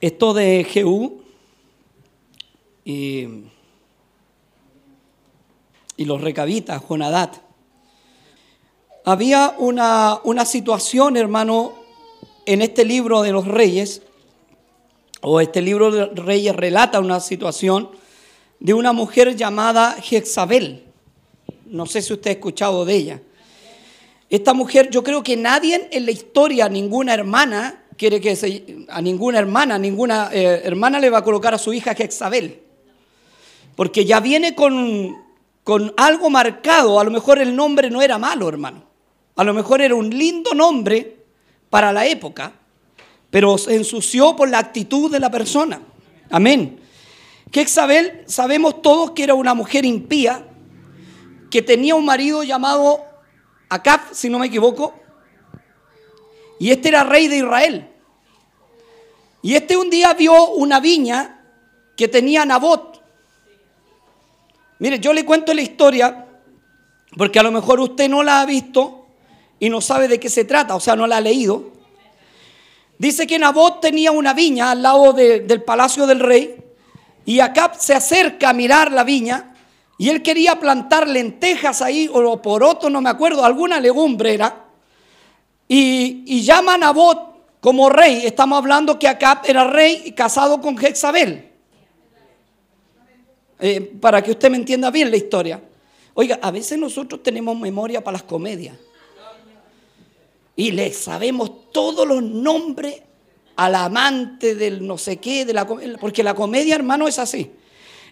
esto de Jehú y, y los recabitas, Jonadat. Había una, una situación, hermano, en este libro de los reyes, o este libro de reyes relata una situación de una mujer llamada Jezabel. No sé si usted ha escuchado de ella. Esta mujer, yo creo que nadie en la historia, ninguna hermana, quiere que a ninguna hermana, ninguna eh, hermana le va a colocar a su hija Jezabel. Porque ya viene con, con algo marcado. A lo mejor el nombre no era malo, hermano. A lo mejor era un lindo nombre para la época, pero se ensució por la actitud de la persona. Amén. Jezabel, sabemos todos que era una mujer impía, que tenía un marido llamado Acab, si no me equivoco, y este era rey de Israel. Y este un día vio una viña que tenía Nabot. Mire, yo le cuento la historia porque a lo mejor usted no la ha visto y no sabe de qué se trata, o sea, no la ha leído. Dice que Nabot tenía una viña al lado del palacio del rey y Acab se acerca a mirar la viña y él quería plantar lentejas ahí o porotos, no me acuerdo, alguna legumbre era. Y, y llama a Nabot como rey. Estamos hablando que Acab era rey y casado con Jezabel. Eh, para que usted me entienda bien la historia. Oiga, a veces nosotros tenemos memoria para las comedias. Y le sabemos todos los nombres al amante del no sé qué, de la, porque la comedia, hermano, es así.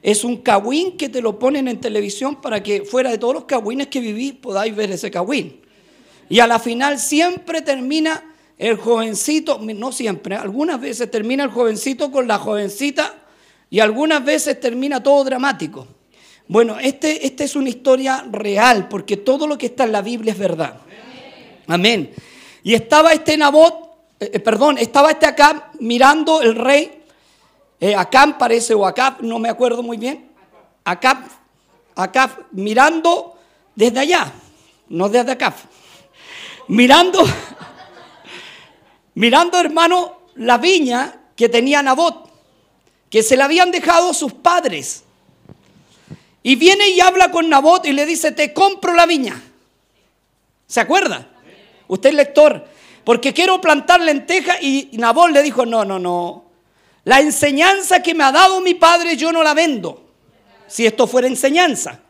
Es un cagüín que te lo ponen en televisión para que fuera de todos los cagüines que vivís podáis ver ese cagüín. Y a la final siempre termina el jovencito, no siempre, algunas veces termina el jovencito con la jovencita y algunas veces termina todo dramático. Bueno, este, esta es una historia real porque todo lo que está en la Biblia es verdad. Amén. Y estaba este Nabot, eh, eh, perdón, estaba este acá mirando el rey, eh, Acá parece, o Acá, no me acuerdo muy bien, Acá, acá mirando desde allá, no desde acá, mirando mirando, hermano, la viña que tenía Nabot, que se la habían dejado sus padres. Y viene y habla con Nabot y le dice, te compro la viña. ¿Se acuerda? Usted es lector. Porque quiero plantar lenteja y Nabot le dijo, no, no, no. La enseñanza que me ha dado mi padre yo no la vendo. Si esto fuera enseñanza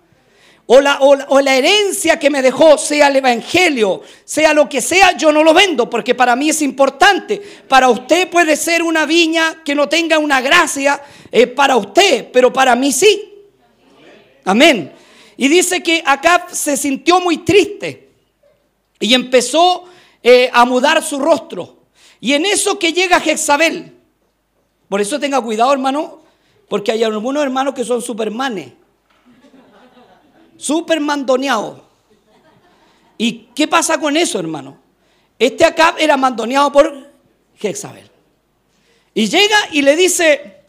o la, herencia que me dejó, sea el Evangelio, sea lo que sea, yo no lo vendo porque para mí es importante. Para usted puede ser una viña que no tenga una gracia eh, para usted, pero para mí sí. Amén. Y dice que acá se sintió muy triste y empezó eh, a mudar su rostro. Y en eso que llega Jezabel, por eso tenga cuidado hermano, porque hay algunos hermanos que son supermanes súper mandoneado. ¿Y qué pasa con eso, hermano? Este acá era mandoneado por Jezabel. Y llega y le dice,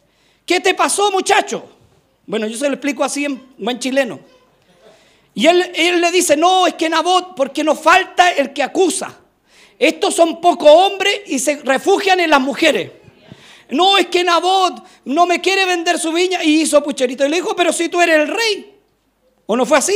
¿qué te pasó, muchacho? Bueno, yo se lo explico así en buen chileno. Y él, él le dice, no, es que Nabot, porque nos falta el que acusa. Estos son pocos hombres y se refugian en las mujeres. No, es que Nabot no me quiere vender su viña y hizo pucherito. Y le dijo, pero si tú eres el rey. ¿O no fue así?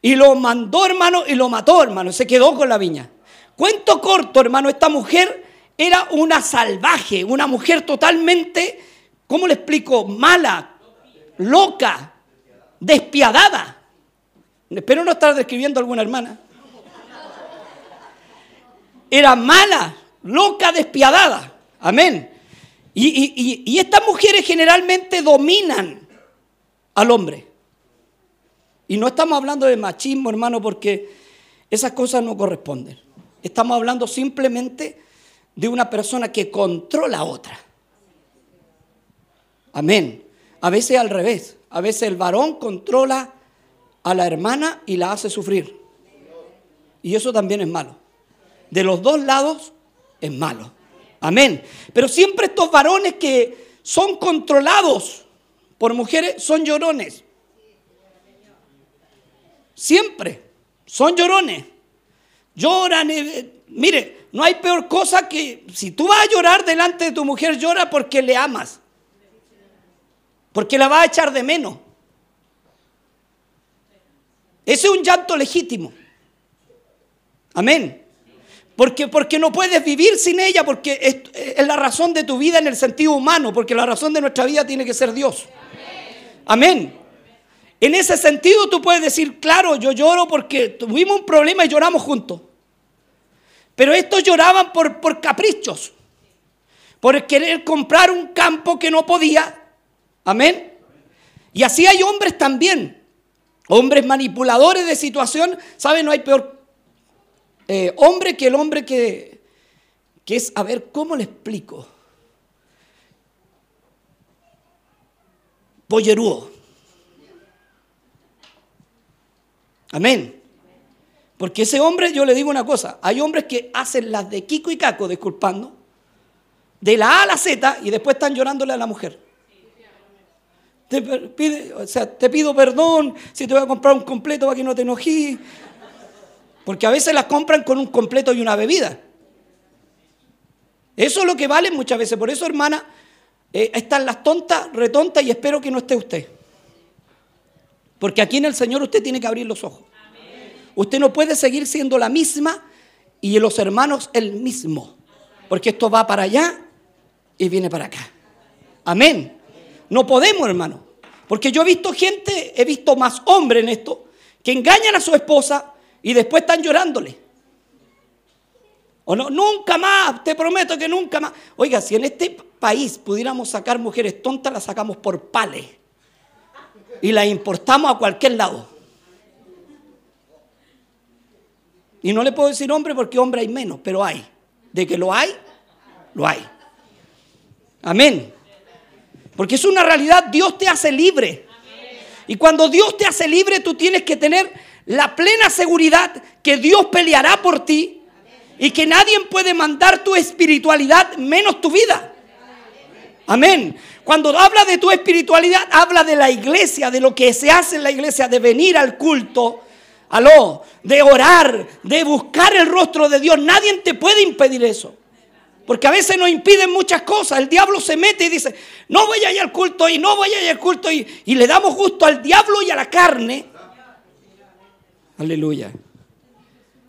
Y lo mandó, hermano, y lo mató, hermano. Se quedó con la viña. Cuento corto, hermano, esta mujer era una salvaje, una mujer totalmente, ¿cómo le explico? Mala, loca, despiadada. Espero no estar describiendo a alguna hermana. Era mala, loca, despiadada. Amén. Y, y estas mujeres generalmente dominan al hombre. Y no estamos hablando de machismo, hermano, porque esas cosas no corresponden. Estamos hablando simplemente de una persona que controla a otra. Amén. A veces al revés. A veces el varón controla a la hermana y la hace sufrir. Y eso también es malo. De los dos lados es malo. Amén. Pero siempre estos varones que son controlados por mujeres son llorones. Siempre. Son llorones. Lloran. Eh, mire, no hay peor cosa que si tú vas a llorar delante de tu mujer, llora porque le amas. Porque la vas a echar de menos. Ese es un llanto legítimo. Amén. Porque, porque no puedes vivir sin ella, porque es, es, la razón de tu vida en el sentido humano, porque la razón de nuestra vida tiene que ser Dios. Amén. En ese sentido tú puedes decir, claro, yo lloro porque tuvimos un problema y lloramos juntos. Pero estos lloraban por, por caprichos, por querer comprar un campo que no podía. Amén. Y así hay hombres también, hombres manipuladores de situación. ¿Saben? No hay peor eh, hombre que el hombre que, que es, a ver, ¿cómo le explico? Pollerúo. Amén. Porque ese hombre, yo le digo una cosa, hay hombres que hacen las de Kiko y Caco, disculpando, de la A a la Z y después están llorándole a la mujer. Te, o sea, te pido perdón si te voy a comprar un completo para que no te enojí. Porque a veces las compran con un completo y una bebida. Eso es lo que vale muchas veces. Por eso, hermana, eh, están las tontas, retontas y espero que no esté usted. Porque aquí en el Señor usted tiene que abrir los ojos. Usted no puede seguir siendo la misma y los hermanos el mismo. Porque esto va para allá y viene para acá. Amén. No podemos, hermano. Porque yo he visto gente, he visto más hombres en esto, que engañan a su esposa y después están llorándole. O no, nunca más, te prometo que nunca más. Oiga, si en este país pudiéramos sacar mujeres tontas, las sacamos por pales y las importamos a cualquier lado. Y no le puedo decir hombre porque hombre hay menos, pero hay. De que lo hay, lo hay. Amén. Porque es una realidad, Dios te hace libre. Y cuando Dios te hace libre, tú tienes que tener la plena seguridad que Dios peleará por ti y que nadie puede mandar tu espiritualidad menos tu vida. Amén. Cuando habla de tu espiritualidad, habla de la iglesia, de lo que se hace en la iglesia, de venir al culto, aló, de orar, de buscar el rostro de Dios. Nadie te puede impedir eso. Porque a veces nos impiden muchas cosas. El diablo se mete y dice, no voy a ir al culto y no voy a ir al culto. Y, y le damos gusto al diablo y a la carne. Aleluya.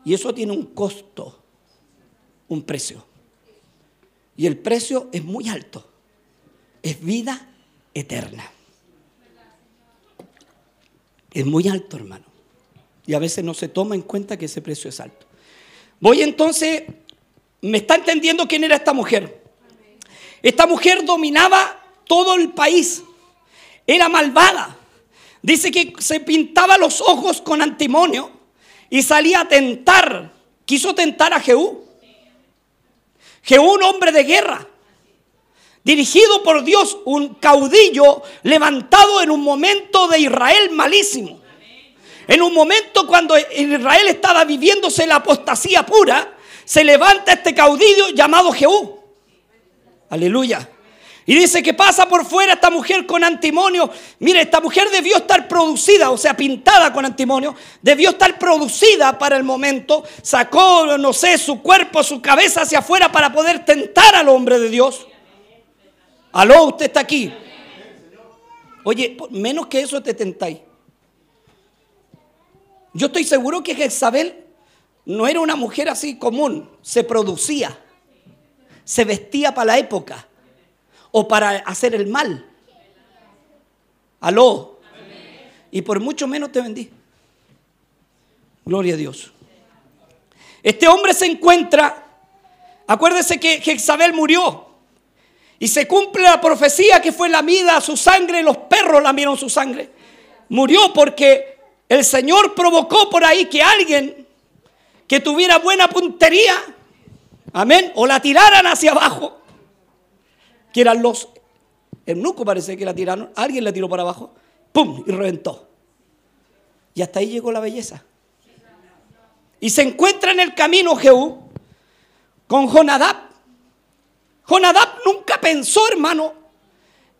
Y eso tiene un costo, un precio. Y el precio es muy alto es vida eterna. Es muy alto, hermano. Y a veces no se toma en cuenta que ese precio es alto. Voy entonces, ¿me está entendiendo quién era esta mujer? Esta mujer dominaba todo el país. Era malvada. Dice que se pintaba los ojos con antimonio y salía a tentar. Quiso tentar a Jehú. Jehú, un hombre de guerra dirigido por Dios, un caudillo levantado en un momento de Israel malísimo. En un momento cuando Israel estaba viviéndose la apostasía pura, se levanta este caudillo llamado Jehú. Aleluya. Y dice que pasa por fuera esta mujer con antimonio. Mire, esta mujer debió estar producida, o sea, pintada con antimonio. Debió estar producida para el momento. Sacó, no sé, su cuerpo, su cabeza hacia afuera para poder tentar al hombre de Dios. Aló, usted está aquí. Oye, menos que eso te tentáis. Yo estoy seguro que Jezabel no era una mujer así común, se producía, se vestía para la época o para hacer el mal. Aló. Y por mucho menos te vendí. Gloria a Dios. Este hombre se encuentra, acuérdese que Jezabel murió. Y se cumple la profecía que fue la a su sangre, los perros lamieron su sangre. Murió porque el Señor provocó por ahí que alguien que tuviera buena puntería, amén, o la tiraran hacia abajo, que eran los eunucos parece que la tiraron, alguien la tiró para abajo, ¡pum! y reventó. Y hasta ahí llegó la belleza. Y se encuentra en el camino Jehú con Jonadab, Jonadab nunca pensó, hermano,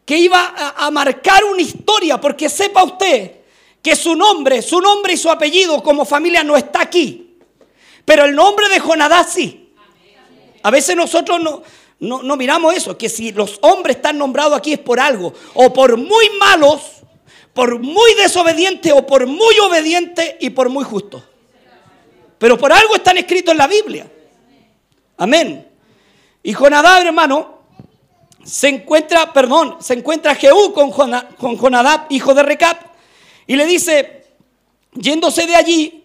que iba a, marcar una historia, porque sepa usted que su nombre, su nombre y su apellido como familia no está aquí. Pero el nombre de Jonadab sí. A veces nosotros no, no, no miramos eso, que si los hombres están nombrados aquí es por algo, o por muy malos, por muy desobedientes, o por muy obedientes y por muy justos. Pero por algo están escritos en la Biblia. Amén. Y Jonadab, hermano, se encuentra, perdón, se encuentra Jehú con, con Jonadab, hijo de Recap, y le dice, yéndose de allí,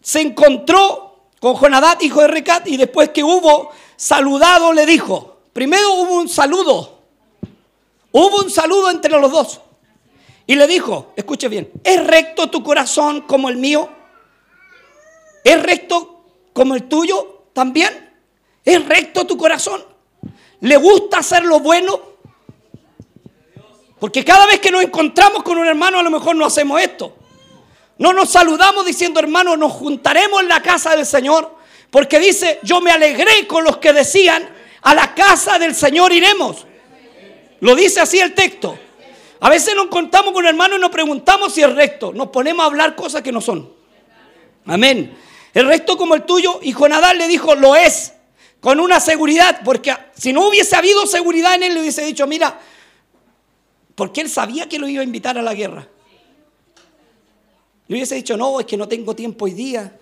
se encontró con Jonadab, hijo de Recap, y después que hubo saludado, le dijo, primero hubo un saludo, hubo un saludo entre los dos, y le dijo, escuche bien, ¿es recto tu corazón como el mío? ¿Es recto como el tuyo también? ¿Es recto tu corazón? ¿Le gusta hacer lo bueno? Porque cada vez que nos encontramos con un hermano a lo mejor no hacemos esto. No nos saludamos diciendo, hermano, nos juntaremos en la casa del Señor. Porque dice, yo me alegré con los que decían, a la casa del Señor iremos. Lo dice así el texto. A veces nos encontramos con un hermano y nos preguntamos si es recto. Nos ponemos a hablar cosas que no son. Amén. El resto como el tuyo. Y Jonadab le dijo, lo es. Con una seguridad. Porque si no hubiese habido seguridad en él, le hubiese dicho, mira, porque él sabía que lo iba a invitar a la guerra. Le hubiese dicho, no, es que no tengo tiempo hoy día.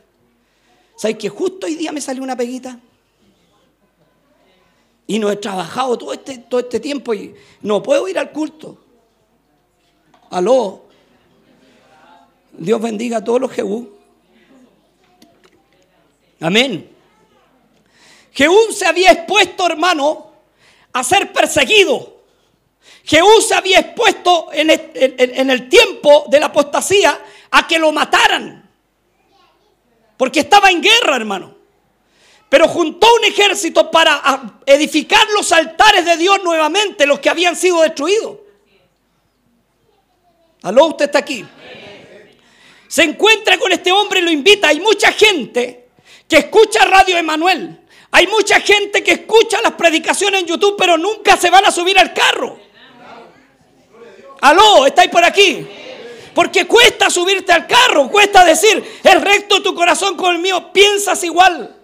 ¿Sabes que justo hoy día me salió una peguita? Y no he trabajado todo este, todo este tiempo y no puedo ir al culto. Aló. Dios bendiga a todos los Jehú. Amén. Jehú se había expuesto, hermano, a ser perseguido. Jehú se había expuesto en el, tiempo de la apostasía a que lo mataran. Porque estaba en guerra, hermano. Pero juntó un ejército para edificar los altares de Dios nuevamente, los que habían sido destruidos. Aló, usted está aquí. Se encuentra con este hombre y lo invita. Hay mucha gente que escucha Radio Emanuel. Hay mucha gente que escucha las predicaciones en YouTube, pero nunca se van a subir al carro. Aló, ¿estáis por aquí? Porque cuesta subirte al carro, cuesta decir, es recto tu corazón con el mío, piensas igual.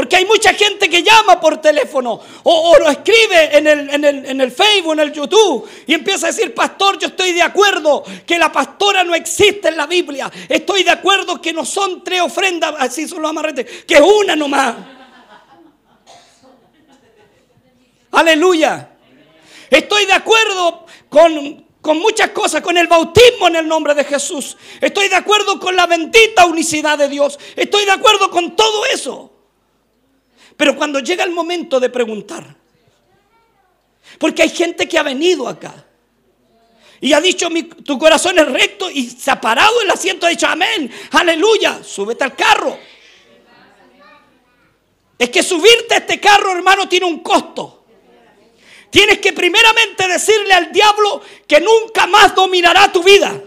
Porque hay mucha gente que llama por teléfono o, lo escribe en el, en, el, en el Facebook, en el YouTube y empieza a decir, pastor, yo estoy de acuerdo que la pastora no existe en la Biblia. Estoy de acuerdo que no son tres ofrendas, así son los amarretes, que es una nomás. Aleluya. Estoy de acuerdo con, con muchas cosas, con el bautismo en el nombre de Jesús. Estoy de acuerdo con la bendita unicidad de Dios. Estoy de acuerdo con todo eso. Pero cuando llega el momento de preguntar, porque hay gente que ha venido acá y ha dicho, tu corazón es recto y se ha parado el asiento ha dicho, amén, aleluya, súbete al carro. Es que subirte a este carro, hermano, tiene un costo. Tienes que primeramente decirle al diablo que nunca más dominará tu vida.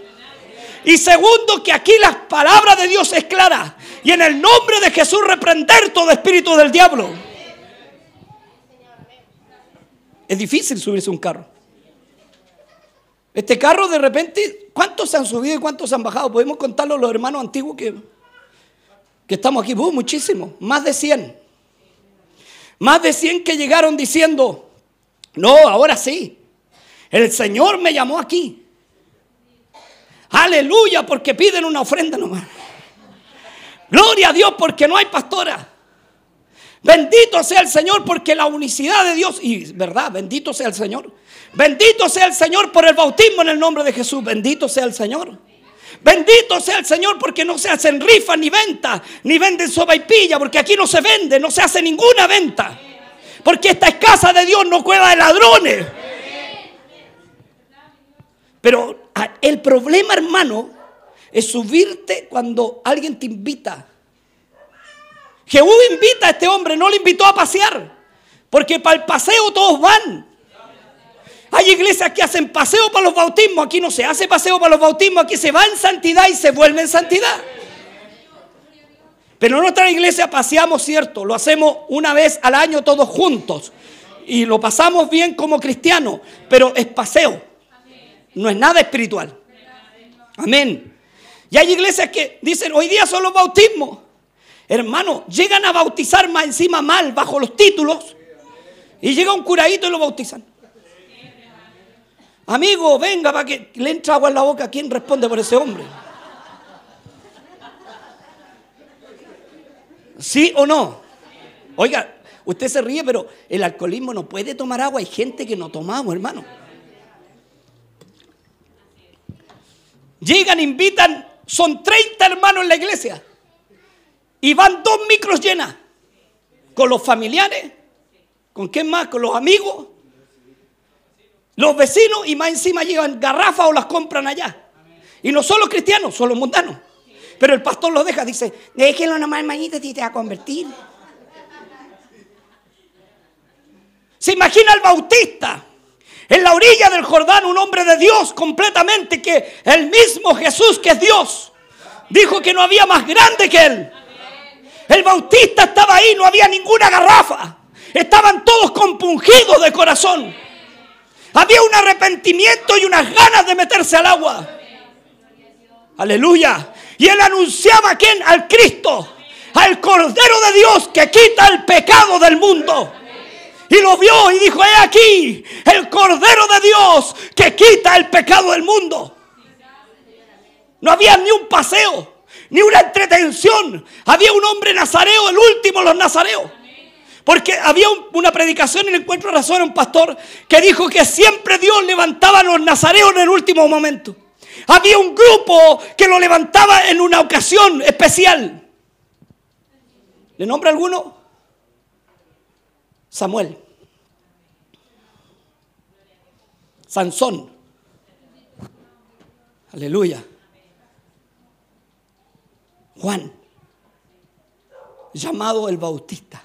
Y segundo, que aquí la palabra de Dios es clara y en el nombre de Jesús reprender todo espíritu del diablo. Es difícil subirse un carro. Este carro de repente, ¿cuántos se han subido y cuántos se han bajado? Podemos contarlo los hermanos antiguos que, que estamos aquí. Uh, muchísimo, más de 100. Más de 100 que llegaron diciendo, no, ahora sí, el Señor me llamó aquí. Aleluya, porque piden una ofrenda nomás. Gloria a Dios porque no hay pastora. Bendito sea el Señor porque la unicidad de Dios, y verdad, bendito sea el Señor. Bendito sea el Señor por el bautismo en el nombre de Jesús. Bendito sea el Señor. Bendito sea el Señor porque no se hacen rifas ni ventas, ni venden soba y pilla, porque aquí no se vende, no se hace ninguna venta. Porque esta es casa de Dios, no cueva de ladrones. Pero el problema, hermano, es subirte cuando alguien te invita. Jehú invita a este hombre, no le invitó a pasear, porque para el paseo todos van. Hay iglesias que hacen paseo para los bautismos, aquí no se hace paseo para los bautismos, aquí se va en santidad y se vuelve en santidad. Pero en nuestra iglesia paseamos, cierto, lo hacemos una vez al año todos juntos y lo pasamos bien como cristianos, pero es paseo, no es nada espiritual. Amén. Y hay iglesias que dicen, hoy día son los bautismos. Hermano, llegan a bautizar más encima mal, bajo los títulos. Y llega un curadito y lo bautizan. Amigo, venga para que le entre agua en la boca. ¿Quién responde por ese hombre? ¿Sí o no? Oiga, usted se ríe, pero el alcoholismo no puede tomar agua. Hay gente que no tomamos, hermano. Llegan, invitan, son 30 hermanos en la iglesia. Y van dos micros llenas. Con los familiares. ¿Con quién más? Con los amigos. Los vecinos y más encima llevan garrafas o las compran allá. Y no son los cristianos, son los mundanos. Pero el pastor lo deja, dice, déjenlo nomás, hermanito, y te va a convertir. Se imagina al bautista en la orilla del Jordán, un hombre de Dios completamente, que el mismo Jesús, que es Dios, dijo que no había más grande que él. El bautista estaba ahí, no había ninguna garrafa. Estaban todos compungidos de corazón. Había un arrepentimiento y unas ganas de meterse al agua. Aleluya. Y él anunciaba quién? Al Cristo, al Cordero de Dios que quita el pecado del mundo. Y lo vio y dijo, he aquí, el Cordero de Dios que quita el pecado del mundo. No había ni un paseo, ni una entretención. Había un hombre nazareo, el último de los nazareos. Porque había una predicación en el encuentro de razón, un pastor que dijo que siempre Dios levantaba a los nazareos en el último momento. Había un grupo que lo levantaba en una ocasión especial. ¿Le nombra alguno? Samuel. Sansón. Aleluya. Juan, llamado el Bautista.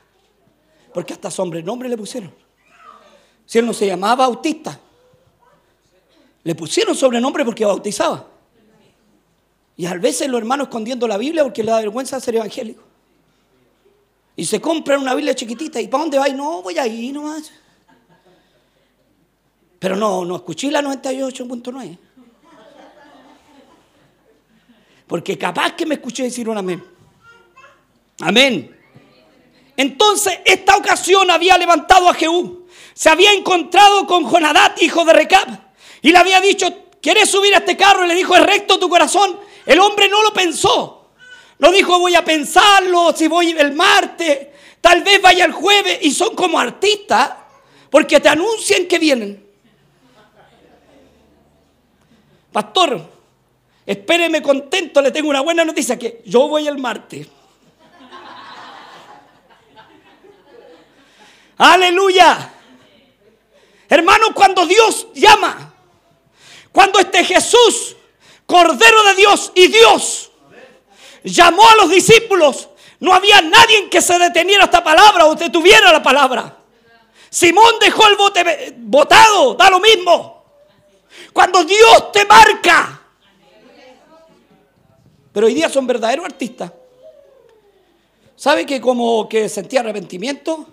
Porque hasta sobrenombre le pusieron. Si él no se llamaba Bautista, le pusieron sobrenombre porque bautizaba. Y a veces los hermanos escondiendo la Biblia porque le da vergüenza ser evangélico. Y se compran una Biblia chiquitita. ¿Y para dónde va? no, voy ahí nomás. Pero no, no escuché la 98.9. Porque capaz que me escuché decir un amén. Amén. Entonces, esta ocasión había levantado a Jehú. Se había encontrado con Jonadat, hijo de Recab. Y le había dicho, ¿quieres subir a este carro? Y le dijo, ¿es recto tu corazón? El hombre no lo pensó. No dijo, voy a pensarlo, si voy el martes, tal vez vaya el jueves. Y son como artistas, porque te anuncian que vienen. Pastor, espéreme contento, le tengo una buena noticia, que yo voy el martes. Aleluya. Hermano, cuando Dios llama, cuando este Jesús, Cordero de Dios y Dios, llamó a los discípulos, no había nadie que se deteniera esta palabra o detuviera la palabra. Simón dejó el bote botado, da lo mismo. Cuando Dios te marca. Pero hoy día son verdaderos artistas. ¿Sabe que como que sentía arrepentimiento?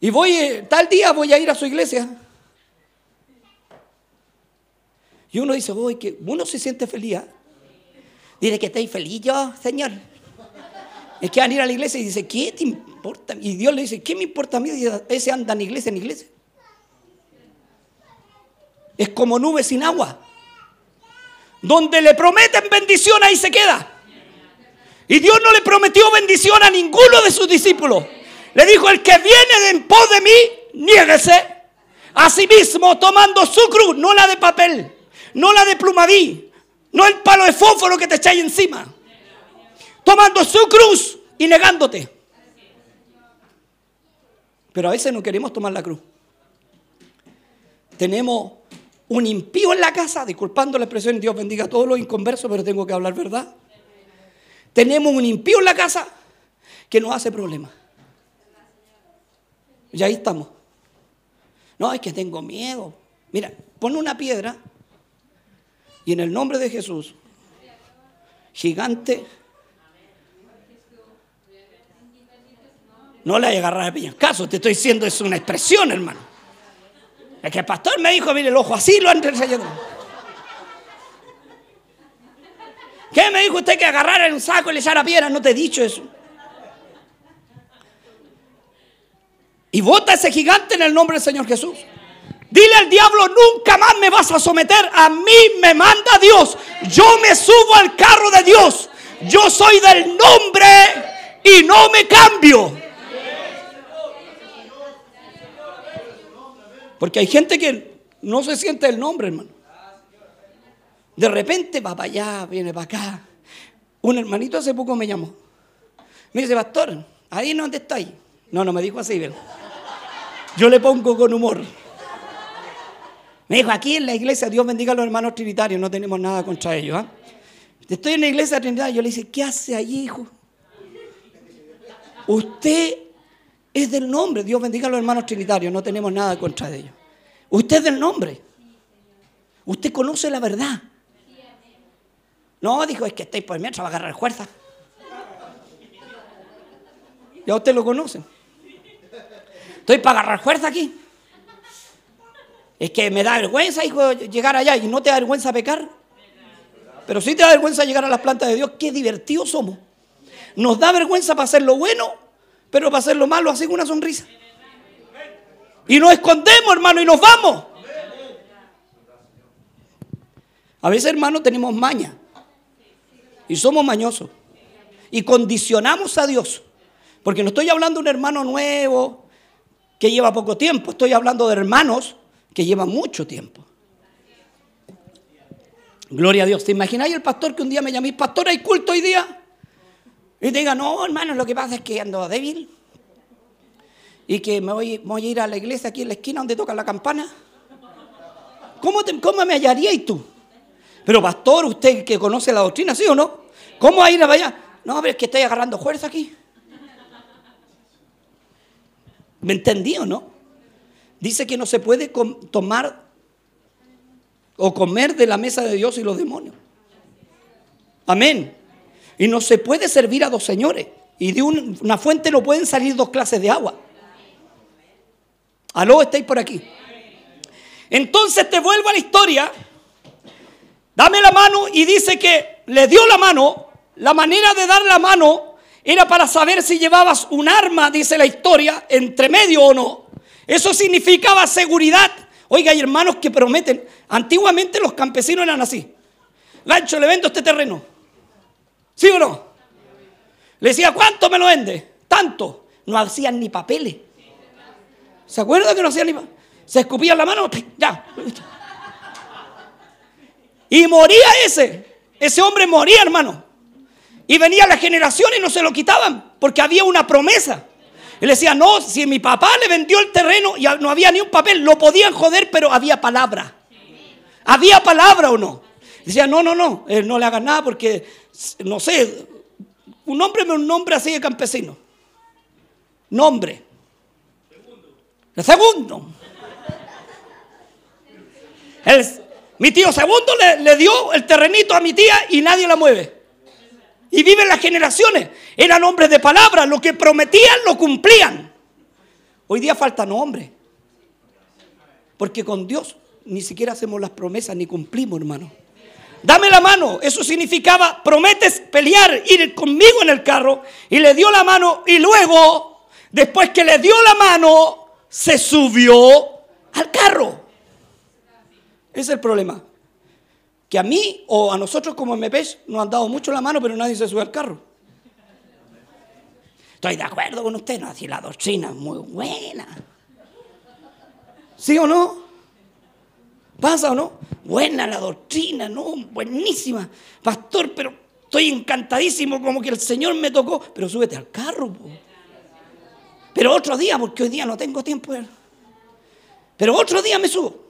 Y voy, eh, tal día voy a ir a su iglesia. Y uno dice, que uno se siente feliz. ¿ah? Dice que estoy feliz yo, Señor. Es que van a ir a la iglesia y dice, ¿qué te importa? Y Dios le dice, ¿qué me importa a mí? Ese anda en iglesia, en iglesia. Es como nube sin agua. Donde le prometen bendición, ahí se queda. Y Dios no le prometió bendición a ninguno de sus discípulos. Le dijo, el que viene en pos de mí, niéguese a sí mismo tomando su cruz, no la de papel, no la de plumaví, no el palo de fósforo que te echáis encima. Tomando su cruz y negándote. Pero a veces no queremos tomar la cruz. Tenemos un impío en la casa, disculpando la expresión, Dios bendiga a todos los inconversos, pero tengo que hablar verdad. Tenemos un impío en la casa que nos hace problemas. Y ahí estamos. No, es que tengo miedo. Mira, pon una piedra y en el nombre de Jesús, gigante, no hay agarrar a caso, te estoy diciendo, es una expresión, hermano. Es que el pastor me dijo, mire el ojo así lo han enseñado. ¿Qué me dijo usted que agarrara en un saco y le echara piedra? No te he dicho eso. Y vota ese gigante en el nombre del Señor Jesús. Dile al diablo, nunca más me vas a someter. A mí me manda Dios. Yo me subo al carro de Dios. Yo soy del nombre y no me cambio. Porque hay gente que no se siente el nombre, hermano. De repente va para allá, viene para acá. Un hermanito hace poco me llamó. Me dice, pastor, ahí no donde ahí. No, no me dijo así, ¿verdad? Yo le pongo con humor. Me dijo, aquí en la iglesia, Dios bendiga a los hermanos trinitarios, no tenemos nada contra ellos. ¿ah? Estoy en la iglesia trinitaria, yo le dije, ¿qué hace allí, hijo? Usted es del nombre, Dios bendiga a los hermanos trinitarios, no tenemos nada contra ellos. Usted es del nombre. Usted conoce la verdad. No, dijo, es que estáis por mientras va a agarrar fuerza. Ya usted lo conoce. Estoy para agarrar fuerza aquí. Es que me da vergüenza, hijo, llegar allá y no te da vergüenza pecar. Pero sí te da vergüenza llegar a las plantas de Dios. Qué divertidos somos. Nos da vergüenza para hacer lo bueno, pero para hacer lo malo así con una sonrisa. Y nos escondemos, hermano, y nos vamos. A veces, hermano, tenemos maña. Y somos mañosos. Y condicionamos a Dios. Porque no estoy hablando de un hermano nuevo, que lleva poco tiempo, estoy hablando de hermanos que llevan mucho tiempo. Gloria a Dios. ¿Te imagináis el pastor que un día me llamé, pastor, hay culto hoy día? Y te diga, no, hermano, lo que pasa es que ando débil y que me voy, voy a ir a la iglesia aquí en la esquina donde toca la campana. ¿Cómo, ¿Cómo me hallaríais tú? Pero pastor, usted que conoce la doctrina, ¿sí o no? ¿Cómo va a ir allá? No, pero es que estoy agarrando fuerza aquí. ¿Me entendí o no? Dice que no se puede tomar o comer de la mesa de Dios y los demonios. Amén. Y no se puede servir a dos señores. Y de una fuente no pueden salir dos clases de agua. Aló, estáis por aquí. Entonces te vuelvo a la historia. Dame la mano y dice que le dio la mano. La manera de dar la mano era para saber si llevabas un arma, dice la historia, entre medio o no. Eso significaba seguridad. Oiga, hay hermanos que prometen. Antiguamente los campesinos eran así. Gancho, le vendo este terreno. ¿Sí o no? Le decía, ¿cuánto me lo vende? Tanto. No hacían ni papeles. ¿Se acuerda que no hacían? Se escupían la mano, ya. Y moría ese. Ese hombre moría, hermano. Y venía la generación y no se lo quitaban, porque había una promesa. Él decía, no, si mi papá le vendió el terreno y no había ni un papel, lo podían joder, pero había palabra. ¿Había palabra o no? Decía, no, no, no, él no le haga nada porque, no sé, un nombre un nombre así de campesino. Nombre. El segundo. mi tío segundo le, le dio el terrenito a mi tía y nadie la mueve. Y viven las generaciones. Eran hombres de palabra. Lo que prometían lo cumplían. Hoy día falta hombres. Porque con Dios ni siquiera hacemos las promesas ni cumplimos, hermano. Dame la mano. Eso significaba, prometes pelear, ir conmigo en el carro. Y le dio la mano y luego, después que le dio la mano, se subió al carro. Ese es el problema que a mí o a nosotros como MPs nos han dado mucho la mano, pero nadie se sube al carro. Estoy de acuerdo con usted, no, así la doctrina es muy buena. ¿Sí o no? ¿Pasa o no? Buena la doctrina, ¿no? Buenísima. Pastor, pero estoy encantadísimo como que el Señor me tocó. Pero súbete al carro. Pero otro día, porque hoy día no tengo tiempo. Pero otro día me subo.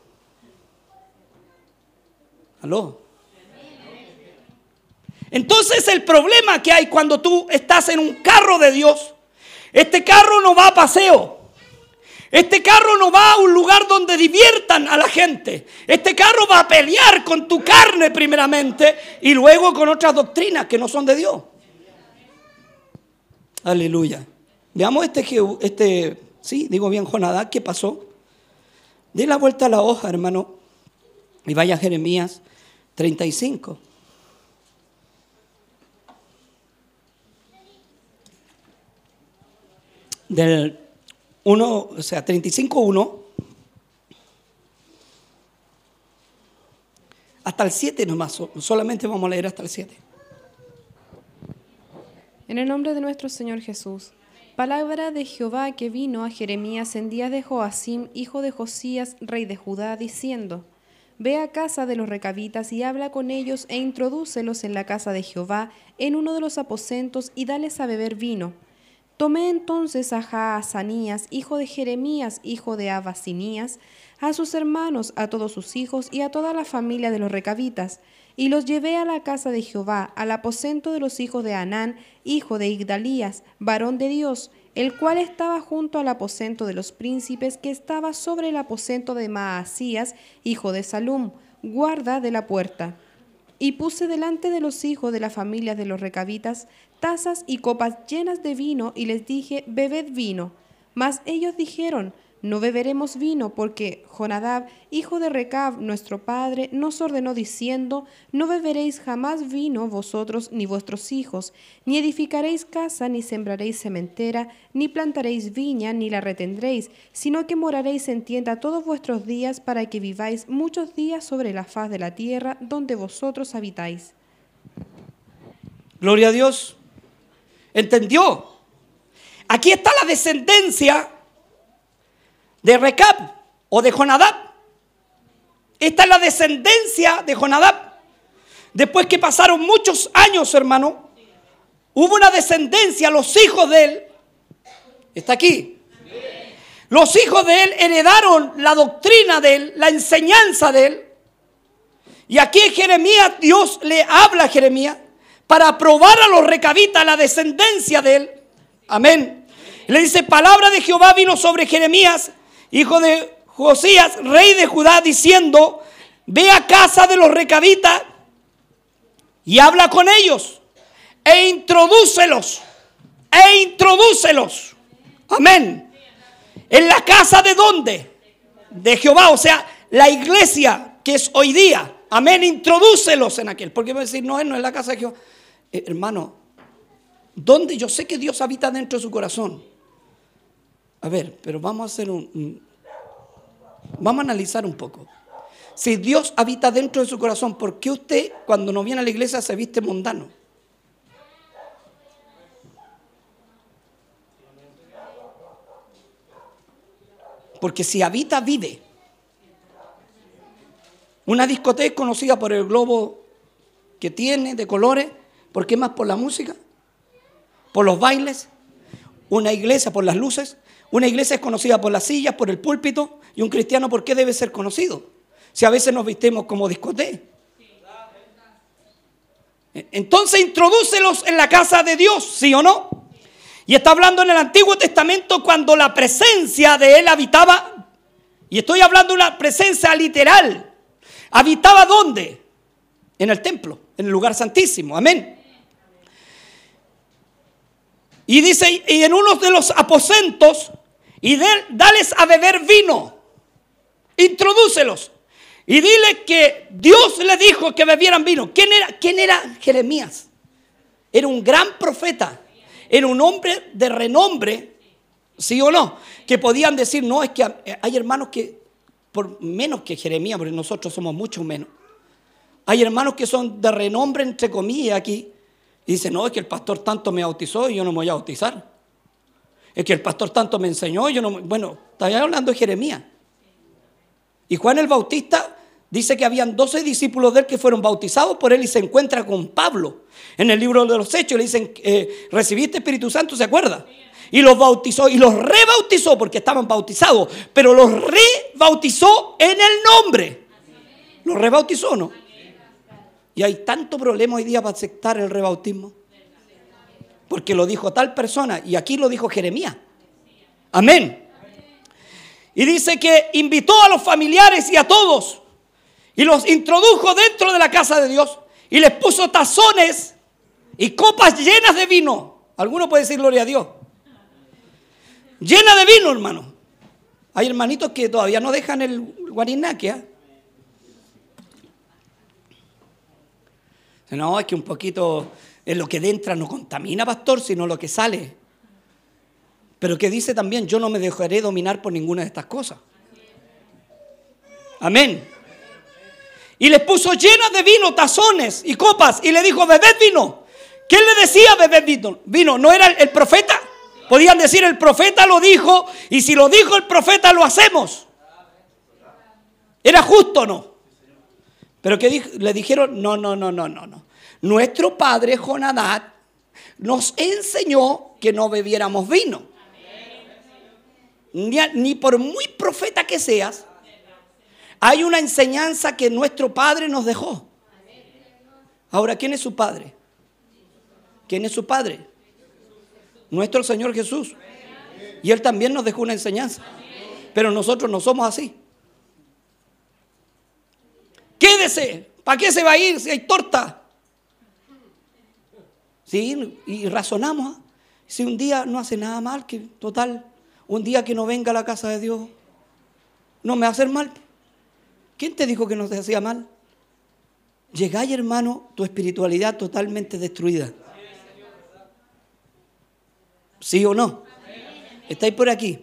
¿Aló? Entonces el problema que hay cuando tú estás en un carro de Dios, este carro no va a paseo. Este carro no va a un lugar donde diviertan a la gente. Este carro va a pelear con tu carne primeramente y luego con otras doctrinas que no son de Dios. Aleluya. Veamos este, este sí, digo bien, Jonadá, ¿qué pasó? De la vuelta a la hoja, hermano, y vaya Jeremías 35. Del 1, o sea, 35.1 hasta el 7 nomás, solamente vamos a leer hasta el 7. En el nombre de nuestro Señor Jesús Palabra de Jehová que vino a Jeremías en días de Joacim, hijo de Josías, rey de Judá, diciendo, Ve a casa de los recabitas y habla con ellos e introdúcelos en la casa de Jehová, en uno de los aposentos, y dales a beber vino. Tomé entonces a Jaazanías, hijo de Jeremías, hijo de Abasinías, a sus hermanos, a todos sus hijos y a toda la familia de los recabitas, y los llevé a la casa de Jehová, al aposento de los hijos de Anán, hijo de Igdalías, varón de Dios, el cual estaba junto al aposento de los príncipes, que estaba sobre el aposento de Maasías, hijo de Salum, guarda de la puerta. Y puse delante de los hijos de la familia de los recabitas tazas y copas llenas de vino, y les dije, bebed vino. Mas ellos dijeron, no beberemos vino, porque Jonadab, hijo de Recab, nuestro padre, nos ordenó diciendo, no beberéis jamás vino vosotros ni vuestros hijos, ni edificaréis casa, ni sembraréis cementera, ni plantaréis viña, ni la retendréis, sino que moraréis en tienda todos vuestros días para que viváis muchos días sobre la faz de la tierra donde vosotros habitáis. Gloria a Dios. ¿Entendió? Aquí está la descendencia de Recab o de Jonadab. Esta es la descendencia de Jonadab. Después que pasaron muchos años, hermano, hubo una descendencia, los hijos de él. Está aquí. Los hijos de él heredaron la doctrina de él, la enseñanza de él. Y aquí en Jeremías, Dios le habla a Jeremías para aprobar a los recabitas la descendencia de él. Amén. Le dice, palabra de Jehová vino sobre Jeremías hijo de Josías, rey de Judá, diciendo, ve a casa de los recabitas y habla con ellos e introdúcelos, e introdúcelos. Amén. En la casa de dónde? De Jehová, o sea, la iglesia que es hoy día. Amén, introdúcelos en aquel. Porque voy a decir, no, no es la casa de Jehová. Eh, hermano, ¿dónde? Yo sé que Dios habita dentro de su corazón. A ver, pero vamos a hacer un, Vamos a analizar un poco. Si Dios habita dentro de su corazón, ¿por qué usted cuando no viene a la iglesia se viste mundano? Porque si habita, vive. Una discoteca es conocida por el globo que tiene de colores. ¿Por qué más? Por la música, por los bailes. Una iglesia por las luces. Una iglesia es conocida por las sillas, por el púlpito, y un cristiano por qué debe ser conocido. Si a veces nos vistemos como discoté. Entonces introdúcelos en la casa de Dios, ¿sí o no? Y está hablando en el Antiguo Testamento cuando la presencia de Él habitaba, y estoy hablando de una presencia literal. ¿Habitaba dónde? En el templo, en el lugar santísimo. Amén. Y dice, y en uno de los aposentos y dales a beber vino. Introdúcelos. Y dile que Dios le dijo que bebieran vino. ¿Quién era, quién era Jeremías? Era un gran profeta. Era un hombre de renombre, ¿sí o no? Que podían decir, no, es que hay hermanos que, por menos que Jeremías, porque nosotros somos mucho menos. Hay hermanos que son de renombre, entre comillas, aquí. Y dicen, no, es que el pastor tanto me bautizó y yo no me voy a bautizar. Es que el pastor tanto me enseñó, yo no. Bueno, estaba hablando de Jeremías. Y Juan el Bautista dice que habían 12 discípulos de él que fueron bautizados por él y se encuentra con Pablo. En el libro de los Hechos le dicen, eh, recibiste Espíritu Santo, ¿se acuerda? Y los bautizó y los rebautizó porque estaban bautizados, pero los rebautizó en el nombre. ¿Los rebautizó no? Y hay tanto problema hoy día para aceptar el rebautismo porque lo dijo tal persona y aquí lo dijo Jeremías. Amén. Y dice que invitó a los familiares y a todos y los introdujo dentro de la casa de Dios y les puso tazones y copas llenas de vino. Alguno puede decir gloria a Dios. Llena de vino, hermano. Hay hermanitos que todavía no dejan el guarinaquia. No, es que un poquito es lo que entra no contamina, pastor, sino lo que sale. Pero que dice también, yo no me dejaré dominar por ninguna de estas cosas. Amén. Y les puso llenas de vino, tazones y copas, y le dijo, bebed vino. ¿Quién le decía bebed vino? Vino, ¿no era el profeta? Podían decir, el profeta lo dijo, y si lo dijo el profeta, lo hacemos. ¿Era justo o no? Pero que le dijeron, no, no, no, no, no, no. Nuestro padre Jonadad nos enseñó que no bebiéramos vino. Ni, ni por muy profeta que seas, hay una enseñanza que nuestro padre nos dejó. Ahora, ¿quién es su padre? ¿Quién es su padre? Nuestro Señor Jesús. Y Él también nos dejó una enseñanza. Pero nosotros no somos así. Quédese. ¿Para qué se va a ir si hay torta? Y razonamos. Si un día no hace nada mal, que total, un día que no venga a la casa de Dios, no me va a hacer mal. ¿Quién te dijo que no te hacía mal? Llegáis, hermano, tu espiritualidad totalmente destruida. ¿Sí o no? ¿Estáis por aquí?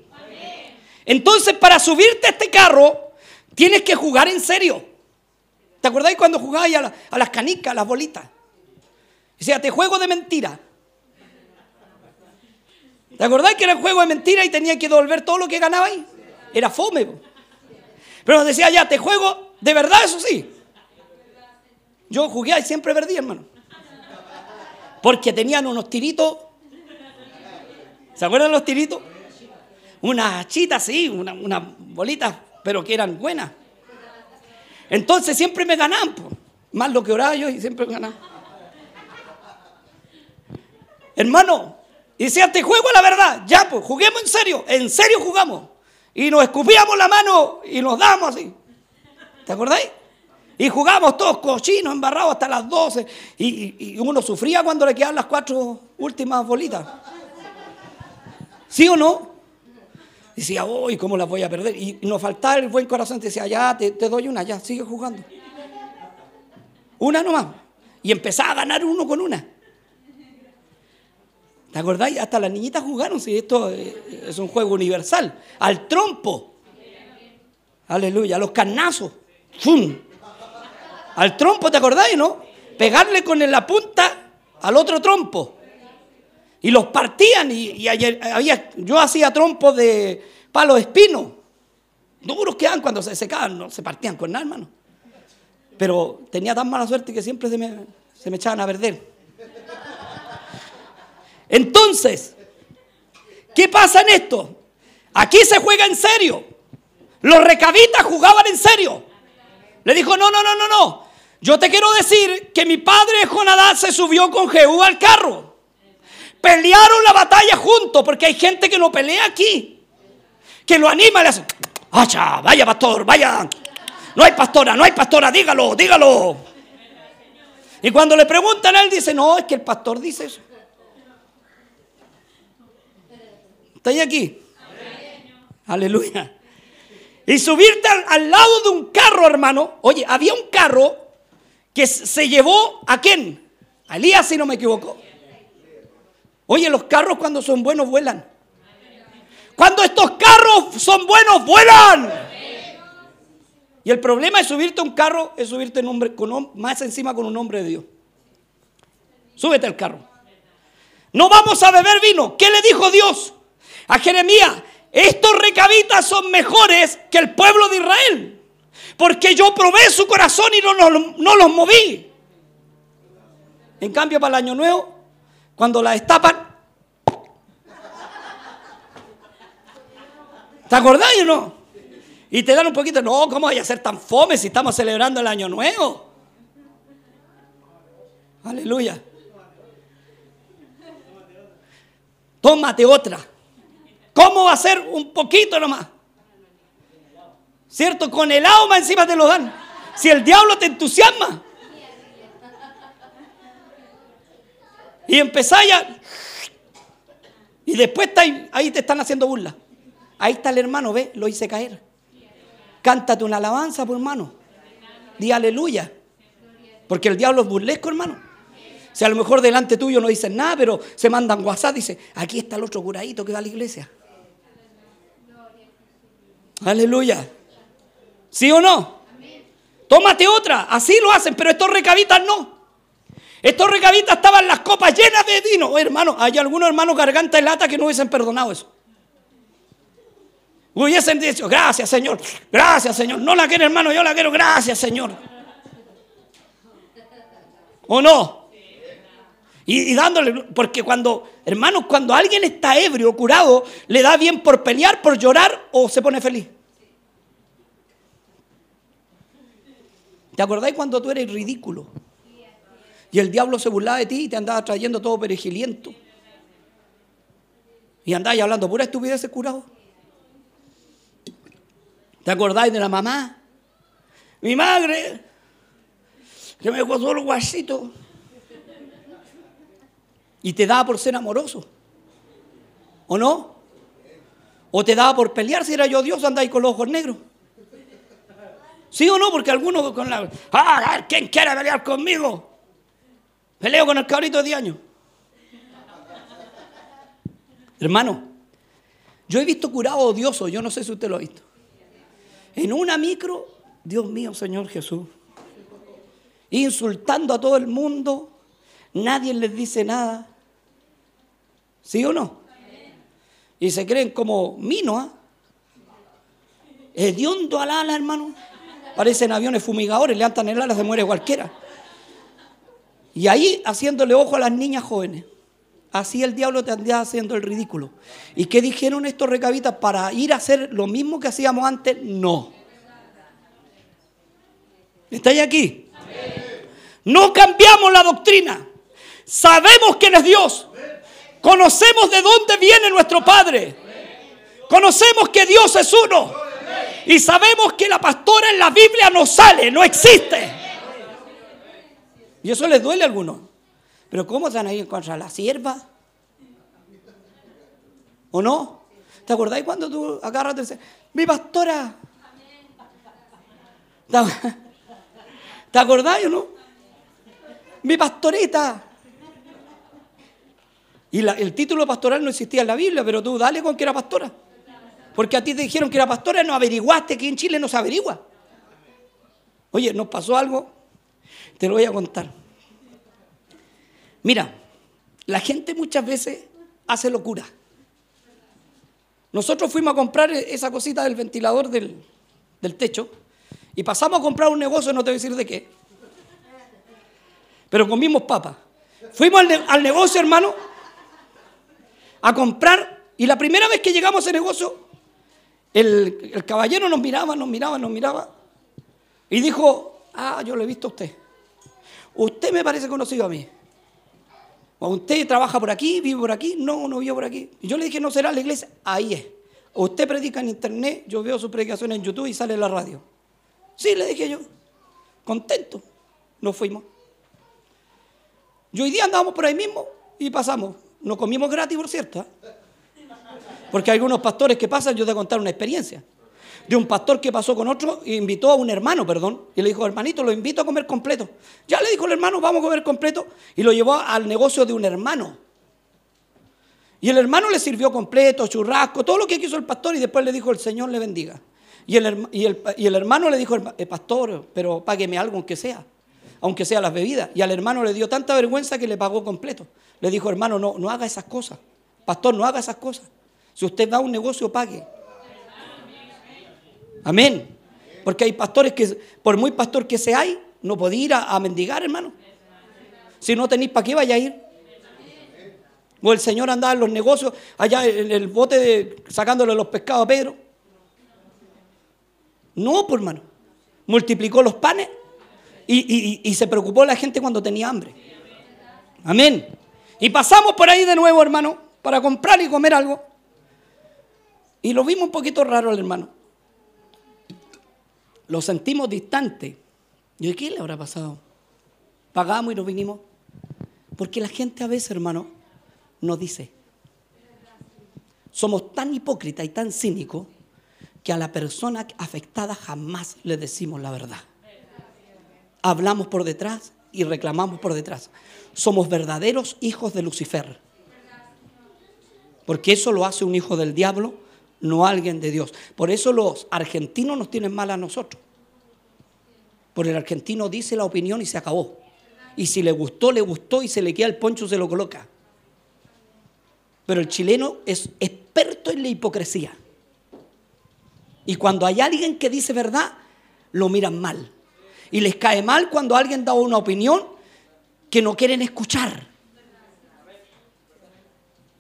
Entonces, para subirte a este carro, tienes que jugar en serio. ¿Te acordáis cuando jugabais a, las canicas, a las bolitas? O te juego de mentira. ¿Te acordáis que era un juego de mentira y tenía que devolver todo lo que ganabais? Era fome. Pero decía, ya, te juego de verdad, eso sí. Yo jugué y siempre perdí, hermano. Porque tenían unos tiritos. ¿Se acuerdan los tiritos? Unas chitas, sí, unas una bolitas, pero que eran buenas. Entonces siempre me ganaban, más lo que oraba yo y siempre me ganaban. Hermano, y decía, te juego la verdad, ya, pues, juguemos en serio, en serio jugamos. Y nos escupíamos la mano y nos damos así. ¿Te acordáis? Y jugábamos todos cochinos, embarrados hasta las 12. Y, uno sufría cuando le quedaban las cuatro últimas bolitas. ¿Sí o no? Decía, uy, ¿cómo las voy a perder? Y nos faltaba el buen corazón. Te decía, ya, te, te doy una, ya, sigue jugando. Una nomás. Y empezaba a ganar uno con una. ¿Te acordáis? Hasta las niñitas jugaron, si esto es un juego universal. Al trompo. Aleluya, a los carnazos. ¡Fum! Al trompo, ¿te acordáis, no? Pegarle con la punta al otro trompo. Y los partían y, ayer, yo hacía trompos de palo espino. Duros quedan cuando se secaban, no se partían con nada, hermano. Pero tenía tan mala suerte que siempre se me, se me echaban a perder. Entonces, ¿qué pasa en esto? Aquí se juega en serio. Los recabitas jugaban en serio. Le dijo, no, no, no, no, no. Yo te quiero decir que mi padre Jonadá se subió con Jehú al carro. Pelearon la batalla juntos, porque hay gente que no pelea aquí. Que lo anima le hace, ¡Acha! Vaya pastor, vaya. No hay pastora, no hay pastora, dígalo, dígalo. Y cuando le preguntan a él, dice, no, es que el pastor dice eso. ¿Estáis aquí? Aleluya. Y subirte al, lado de un carro, hermano. Oye, había un carro que se llevó a quién? A Elías, si no me equivoco. Oye, los carros cuando son buenos vuelan. Cuando estos carros son buenos, vuelan. Y el problema de subirte a un carro es subirte hombre, con, más encima con un hombre de Dios. Súbete al carro. No vamos a beber vino. ¿Qué le dijo Dios? A Jeremías, estos recabitas son mejores que el pueblo de Israel, porque yo probé su corazón y no, los moví. En cambio, para el año nuevo, cuando la destapan, ¿te acordáis o no? Y te dan un poquito, no, ¿cómo vaya a ser tan fome si estamos celebrando el año nuevo? Aleluya. Tómate otra. ¿Cómo va a ser un poquito nomás? ¿Cierto? Con el alma encima te lo dan. Si el diablo te entusiasma. Y empezáis ya. Y después ahí, te están haciendo burla. Ahí está el hermano, ve, lo hice caer. Cántate una alabanza, por hermano. Di aleluya. Porque el diablo es burlesco, hermano. Si a lo mejor delante tuyo no dicen nada, pero se mandan WhatsApp, dice, aquí está el otro curadito que va a la iglesia. Aleluya. ¿Sí o no? Tómate otra. Así lo hacen, pero estos recabitas no. Estos recabitas estaban las copas llenas de vino. Oh, hermano, hay algunos hermanos garganta y lata que no hubiesen perdonado eso. Hubiesen dicho, gracias Señor, gracias Señor. No la quiero hermano, yo la quiero, gracias Señor. ¿O no? Y, dándole, porque cuando, hermanos, cuando alguien está ebrio, curado, le da bien por pelear, por llorar o se pone feliz. ¿Te acordáis cuando tú eres ridículo? Y el diablo se burlaba de ti y te andaba trayendo todo perejiliento. Y andáis hablando pura estupidez curado. ¿Te acordáis de la mamá? Mi madre, que me dejó solo guasito. Y te daba por ser amoroso. ¿O no? ¿O te daba por pelear si era yo Dios, andáis con los ojos negros? ¿Sí o no? Porque algunos con la... ¡Ah! ¿Quién quiere pelear conmigo? Peleo con el cabrito de 10 años. Hermano, yo he visto curado odioso, yo no sé si usted lo ha visto. En una micro, Dios mío, Señor Jesús, insultando a todo el mundo, nadie les dice nada. ¿Sí o no? Y se creen como mino, ¿ah? Hediondo al ala, hermano. Parecen aviones fumigadores, levantan el ala, se muere cualquiera. Y ahí haciéndole ojo a las niñas jóvenes. Así el diablo te andaba haciendo el ridículo. ¿Y qué dijeron estos recabitas? Para ir a hacer lo mismo que hacíamos antes, no. ¿Estáis aquí? No cambiamos la doctrina. Sabemos quién es Dios. Conocemos de dónde viene nuestro Padre. Conocemos que Dios es uno. Y sabemos que la pastora en la Biblia no sale, no existe. Y eso les duele a algunos. Pero ¿cómo están ahí contra la sierva? ¿O no? ¿Te acordáis cuando tú agarras y dices, mi pastora? ¿Te acordáis o no? Mi pastorita. Y el título pastoral no existía en la Biblia, pero tú dale con que era pastora. Porque a ti te dijeron que era pastora, no averiguaste que en Chile no se averigua. Oye, nos pasó algo, te lo voy a contar. Mira, la gente muchas veces hace locura. Nosotros fuimos a comprar esa cosita del ventilador del, techo y pasamos a comprar un negocio, no te voy a decir de qué. Pero comimos papas. Fuimos al, negocio, hermano, a comprar y la primera vez que llegamos a ese negocio, el, el caballero nos miraba, nos miraba, nos miraba y dijo, ah, yo lo he visto a usted. Usted me parece conocido a mí. ¿Usted trabaja por aquí, vive por aquí? No, no vive por aquí. Y yo le dije, no será la iglesia. Ahí es. usted predica en internet, yo veo su predicación en YouTube y sale en la radio. Sí, le dije yo. Contento. Nos fuimos. Y hoy día andamos por ahí mismo y pasamos. Nos comimos gratis, por cierto. ¿eh? Porque hay algunos pastores que pasan, yo te voy a contar una experiencia de un pastor que pasó con otro e invitó a un hermano, perdón, y le dijo, hermanito, lo invito a comer completo. Ya le dijo el hermano, vamos a comer completo, y lo llevó al negocio de un hermano. Y el hermano le sirvió completo, churrasco, todo lo que quiso el pastor, y después le dijo, el Señor le bendiga. Y el, y el, hermano le dijo, el pastor, pero págueme algo aunque sea, aunque sea las bebidas. Y al hermano le dio tanta vergüenza que le pagó completo. Le dijo, hermano, no, no haga esas cosas. Pastor, no haga esas cosas. Si usted va a un negocio, pague. Amén. Porque hay pastores que, por muy pastor que seáis, no podéis ir a, mendigar, hermano. Si no tenéis para qué vaya a ir. O el Señor andaba en los negocios, allá en el bote sacándole los pescados a Pedro. No, pues hermano. Multiplicó los panes y, y se preocupó la gente cuando tenía hambre. Amén. Y pasamos por ahí de nuevo, hermano, para comprar y comer algo. Y lo vimos un poquito raro al hermano lo sentimos distante. ¿Y qué le habrá pasado? Pagamos y nos vinimos. Porque la gente a veces, hermano, nos dice. Somos tan hipócritas y tan cínicos que a la persona afectada jamás le decimos la verdad. Hablamos por detrás y reclamamos por detrás. Somos verdaderos hijos de Lucifer. Porque eso lo hace un hijo del diablo, no alguien de Dios. Por eso los argentinos nos tienen mal a nosotros. Porque el argentino dice la opinión y se acabó. Y si le gustó, le gustó y se le queda el poncho, se lo coloca. Pero el chileno es experto en la hipocresía. Y cuando hay alguien que dice verdad, lo miran mal. Y les cae mal cuando alguien da una opinión que no quieren escuchar.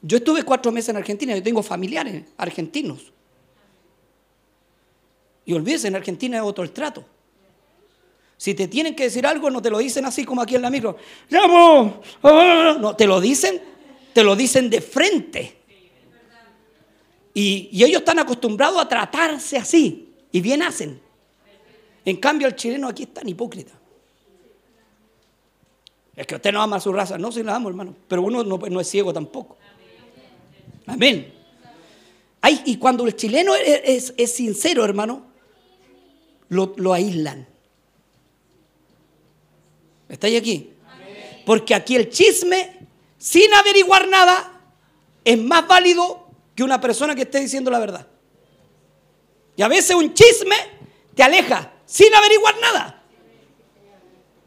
Yo estuve cuatro meses en Argentina, yo tengo familiares argentinos. Y olvídese, en Argentina es otro el trato. Si te tienen que decir algo, no te lo dicen así como aquí en la micro. ¡Llamo! Ah, no, te lo dicen, te lo dicen de frente. Y, y ellos están acostumbrados a tratarse así. Y bien hacen. En cambio, el chileno aquí es tan hipócrita. Es que usted no ama a su raza. No, sí la amo, hermano. Pero uno no, es ciego tampoco. Amén. y cuando el chileno es, sincero, hermano, lo, lo aíslan. ¿Estáis aquí? Porque aquí el chisme, sin averiguar nada, es más válido que una persona que esté diciendo la verdad. Y a veces un chisme te aleja sin averiguar nada.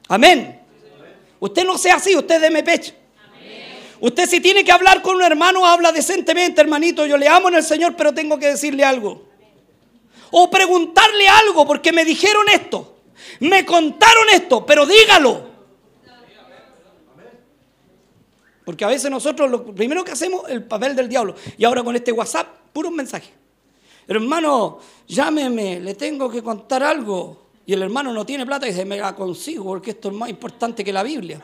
Amén. Usted no sea así, usted deme pecho. Usted si tiene que hablar con un hermano, habla decentemente, hermanito. Yo le amo en el Señor, pero tengo que decirle algo. O preguntarle algo, porque me dijeron esto. Me contaron esto, pero dígalo. Porque a veces nosotros lo primero que hacemos es el papel del diablo. Y ahora con este WhatsApp, puro mensaje. Hermano, llámeme, le tengo que contar algo. Y el hermano no tiene plata y dice, me la consigo porque esto es más importante que la Biblia.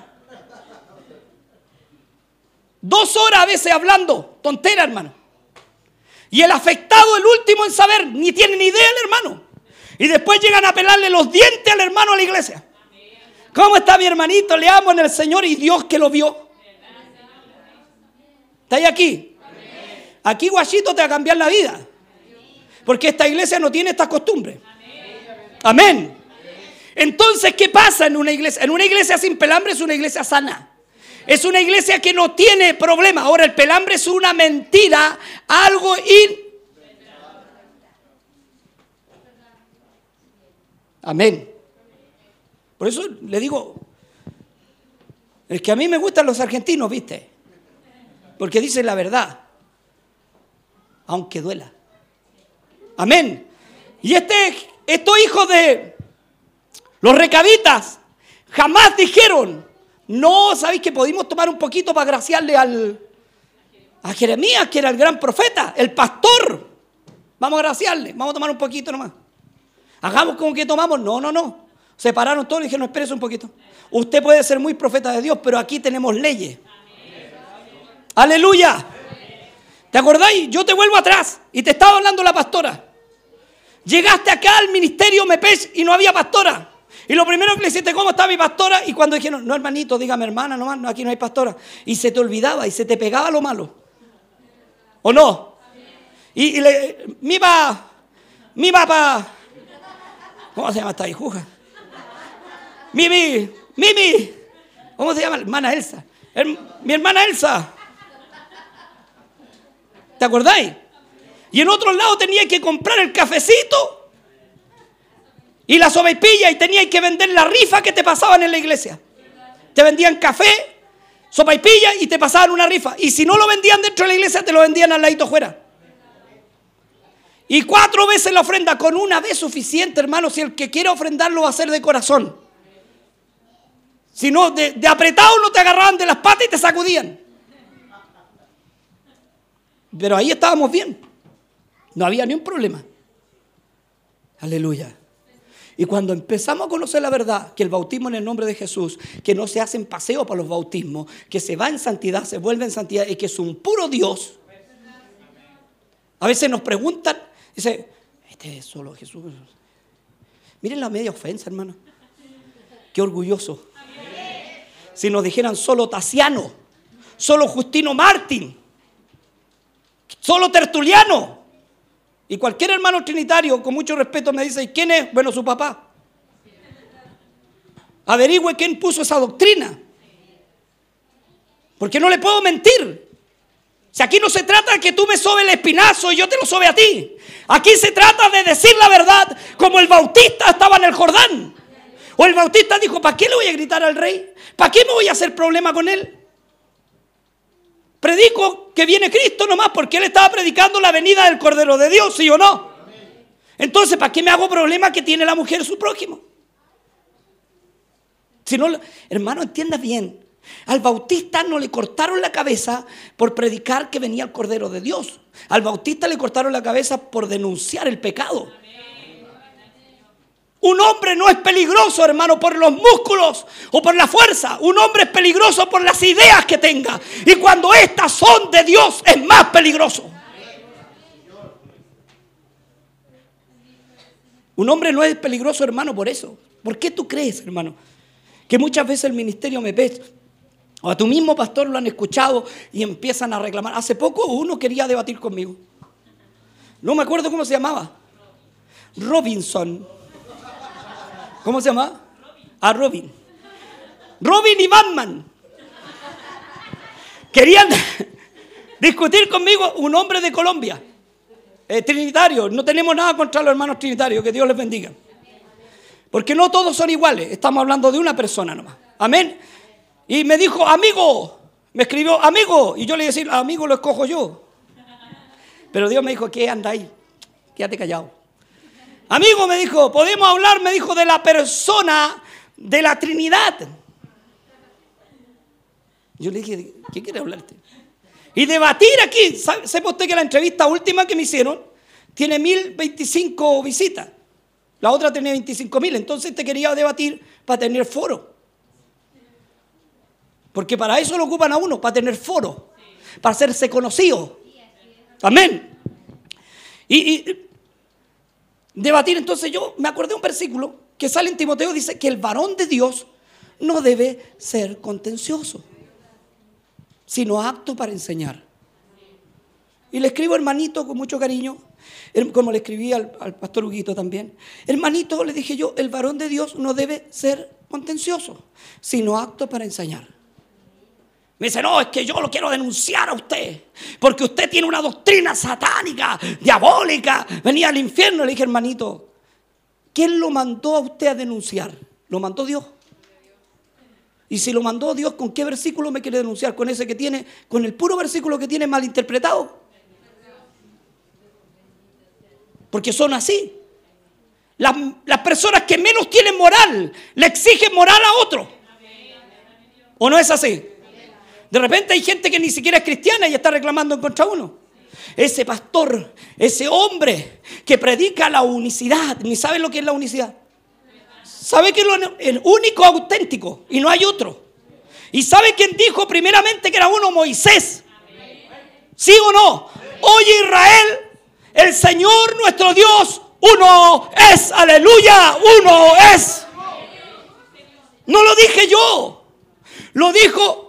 Dos horas a veces hablando, tontera, hermano. Y el afectado, el último en saber, ni tiene ni idea el hermano. Y después llegan a pelarle los dientes al hermano a la iglesia. ¿Cómo está mi hermanito? Le amo en el Señor y Dios que lo vio. ¿Estáis aquí? Aquí, guachito, te va a cambiar la vida. Porque esta iglesia no tiene estas costumbres. Amén. Entonces, ¿qué pasa en una iglesia? En una iglesia sin pelambre es una iglesia sana. Es una iglesia que no tiene problema. Ahora, el pelambre es una mentira, algo in... Amén. Por eso le digo, es que a mí me gustan los argentinos, ¿viste? porque dice la verdad, aunque duela. Amén. Y este, estos hijos de los recabitas jamás dijeron, no, ¿sabéis que pudimos tomar un poquito para agraciarle al, a Jeremías, que era el gran profeta, el pastor? Vamos a agraciarle, vamos a tomar un poquito nomás. Hagamos como que tomamos. No, no, no. Separaron todo y dijeron, espérese un poquito. Usted puede ser muy profeta de Dios, pero aquí tenemos leyes. Aleluya. ¿Te acordáis? Yo te vuelvo atrás y te estaba hablando la pastora. Llegaste acá al ministerio Mepech y no había pastora. Y lo primero que le hiciste, ¿cómo está mi pastora? Y cuando dijeron, no hermanito, dígame hermana, no, aquí no hay pastora. Y se te olvidaba y se te pegaba lo malo. ¿O no? Y, le, mi papá, mi papá, ¿cómo se llama esta hijuja? Mimi, Mimi, ¿cómo se llama? Hermana Elsa. mi hermana Elsa. ¿Te acordáis? Y en otro lado tenía que comprar el cafecito y la sopaipilla y tenía que vender la rifa que te pasaban en la iglesia. Te vendían café, sopaipilla y te pasaban una rifa. Y si no lo vendían dentro de la iglesia, te lo vendían al ladito fuera. Y cuatro veces la ofrenda, con una vez suficiente, hermano, si el que quiere ofrendarlo va a ser de corazón. Si no, de, de apretado no te agarraban de las patas y te sacudían. Pero ahí estábamos bien. No había ni un problema. Aleluya. Y cuando empezamos a conocer la verdad, que el bautismo en el nombre de Jesús, que no se hacen paseo para los bautismos, que se va en santidad, se vuelve en santidad y que es un puro Dios. A veces nos preguntan, dice, este es solo Jesús. Miren la media ofensa, hermano. Qué orgulloso. Si nos dijeran solo Tasiano, solo Justino Martín, Solo Tertuliano. Y cualquier hermano trinitario, con mucho respeto, me dice, ¿y quién es? Bueno, su papá. Averigüe quién puso esa doctrina. Porque no le puedo mentir. Si aquí no se trata de que tú me sobe el espinazo y yo te lo sobe a ti. Aquí se trata de decir la verdad como el bautista estaba en el Jordán. O el bautista dijo, ¿para qué le voy a gritar al rey? ¿Para qué me voy a hacer problema con él? Predico que viene Cristo nomás porque él estaba predicando la venida del Cordero de Dios, ¿sí o no? Entonces, ¿para qué me hago problema que tiene la mujer su prójimo? Si no, hermano, entienda bien. Al bautista no le cortaron la cabeza por predicar que venía el Cordero de Dios. Al bautista le cortaron la cabeza por denunciar el pecado. Un hombre no es peligroso, hermano, por los músculos o por la fuerza. Un hombre es peligroso por las ideas que tenga. Y cuando estas son de Dios, es más peligroso. Un hombre no es peligroso, hermano, por eso. ¿Por qué tú crees, hermano? Que muchas veces el ministerio me ves o a tu mismo pastor lo han escuchado y empiezan a reclamar. Hace poco uno quería debatir conmigo. No me acuerdo cómo se llamaba. Robinson. ¿Cómo se llama? A Robin. Robin y Batman. Querían discutir conmigo un hombre de Colombia. Eh, trinitario. No tenemos nada contra los hermanos trinitarios. Que Dios les bendiga. Porque no todos son iguales. Estamos hablando de una persona nomás. Amén. Y me dijo, amigo, me escribió, amigo. Y yo le decía, amigo lo escojo yo. Pero Dios me dijo, ¿qué anda ahí? Quédate callado. Amigo, me dijo, podemos hablar, me dijo, de la persona de la Trinidad. Yo le dije, ¿qué quiere hablarte? Y debatir aquí. ¿Sepa usted que la entrevista última que me hicieron tiene 1025 visitas? La otra tenía 25 mil. Entonces te quería debatir para tener foro. Porque para eso lo ocupan a uno, para tener foro, para hacerse conocido. Amén. Y, debatir, entonces yo me acordé de un versículo que sale en Timoteo, dice que el varón de Dios no debe ser contencioso, sino apto para enseñar. Y le escribo hermanito con mucho cariño, como le escribí al, al, pastor Huguito también. Hermanito, le dije yo, el varón de Dios no debe ser contencioso, sino apto para enseñar. Me dice, no, es que yo lo quiero denunciar a usted. Porque usted tiene una doctrina satánica, diabólica. Venía al infierno. Le dije, hermanito, ¿quién lo mandó a usted a denunciar? ¿Lo mandó Dios? Y si lo mandó Dios, ¿con qué versículo me quiere denunciar? ¿Con ese que tiene, con el puro versículo que tiene mal interpretado? Porque son así. Las, las personas que menos tienen moral le exigen moral a otro. ¿O no es así? De repente hay gente que ni siquiera es cristiana y está reclamando en contra uno. Ese pastor, ese hombre que predica la unicidad, ni sabe lo que es la unicidad. Sabe que es el único auténtico y no hay otro. Y sabe quién dijo primeramente que era uno, Moisés. ¿Sí o no? Oye Israel, el Señor nuestro Dios, uno es, aleluya, uno es. No lo dije yo, lo dijo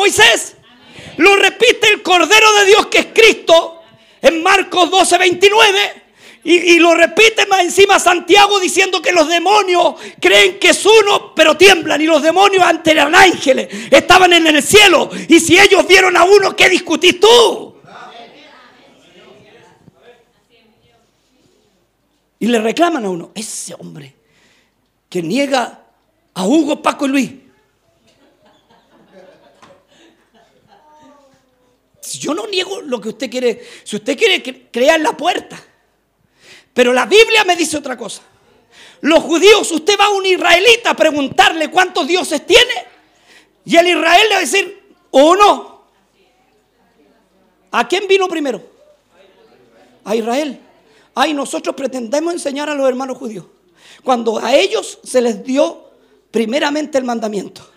Moisés. Lo repite el Cordero de Dios que es Cristo en Marcos 12, 29. Y, lo repite más encima Santiago diciendo que los demonios creen que es uno, pero tiemblan. Y los demonios ante eran ángeles, estaban en el cielo. Y si ellos vieron a uno, ¿qué discutís tú? Y le reclaman a uno, ese hombre que niega a Hugo, Paco y Luis. Yo no niego lo que usted quiere. Si usted quiere crear la puerta. Pero la Biblia me dice otra cosa. Los judíos, usted va a un israelita a preguntarle cuántos dioses tiene. Y el Israel le va a decir, uno. ¿A quién vino primero? A Israel. Ay, nosotros pretendemos enseñar a los hermanos judíos. Cuando a ellos se les dio primeramente el mandamiento.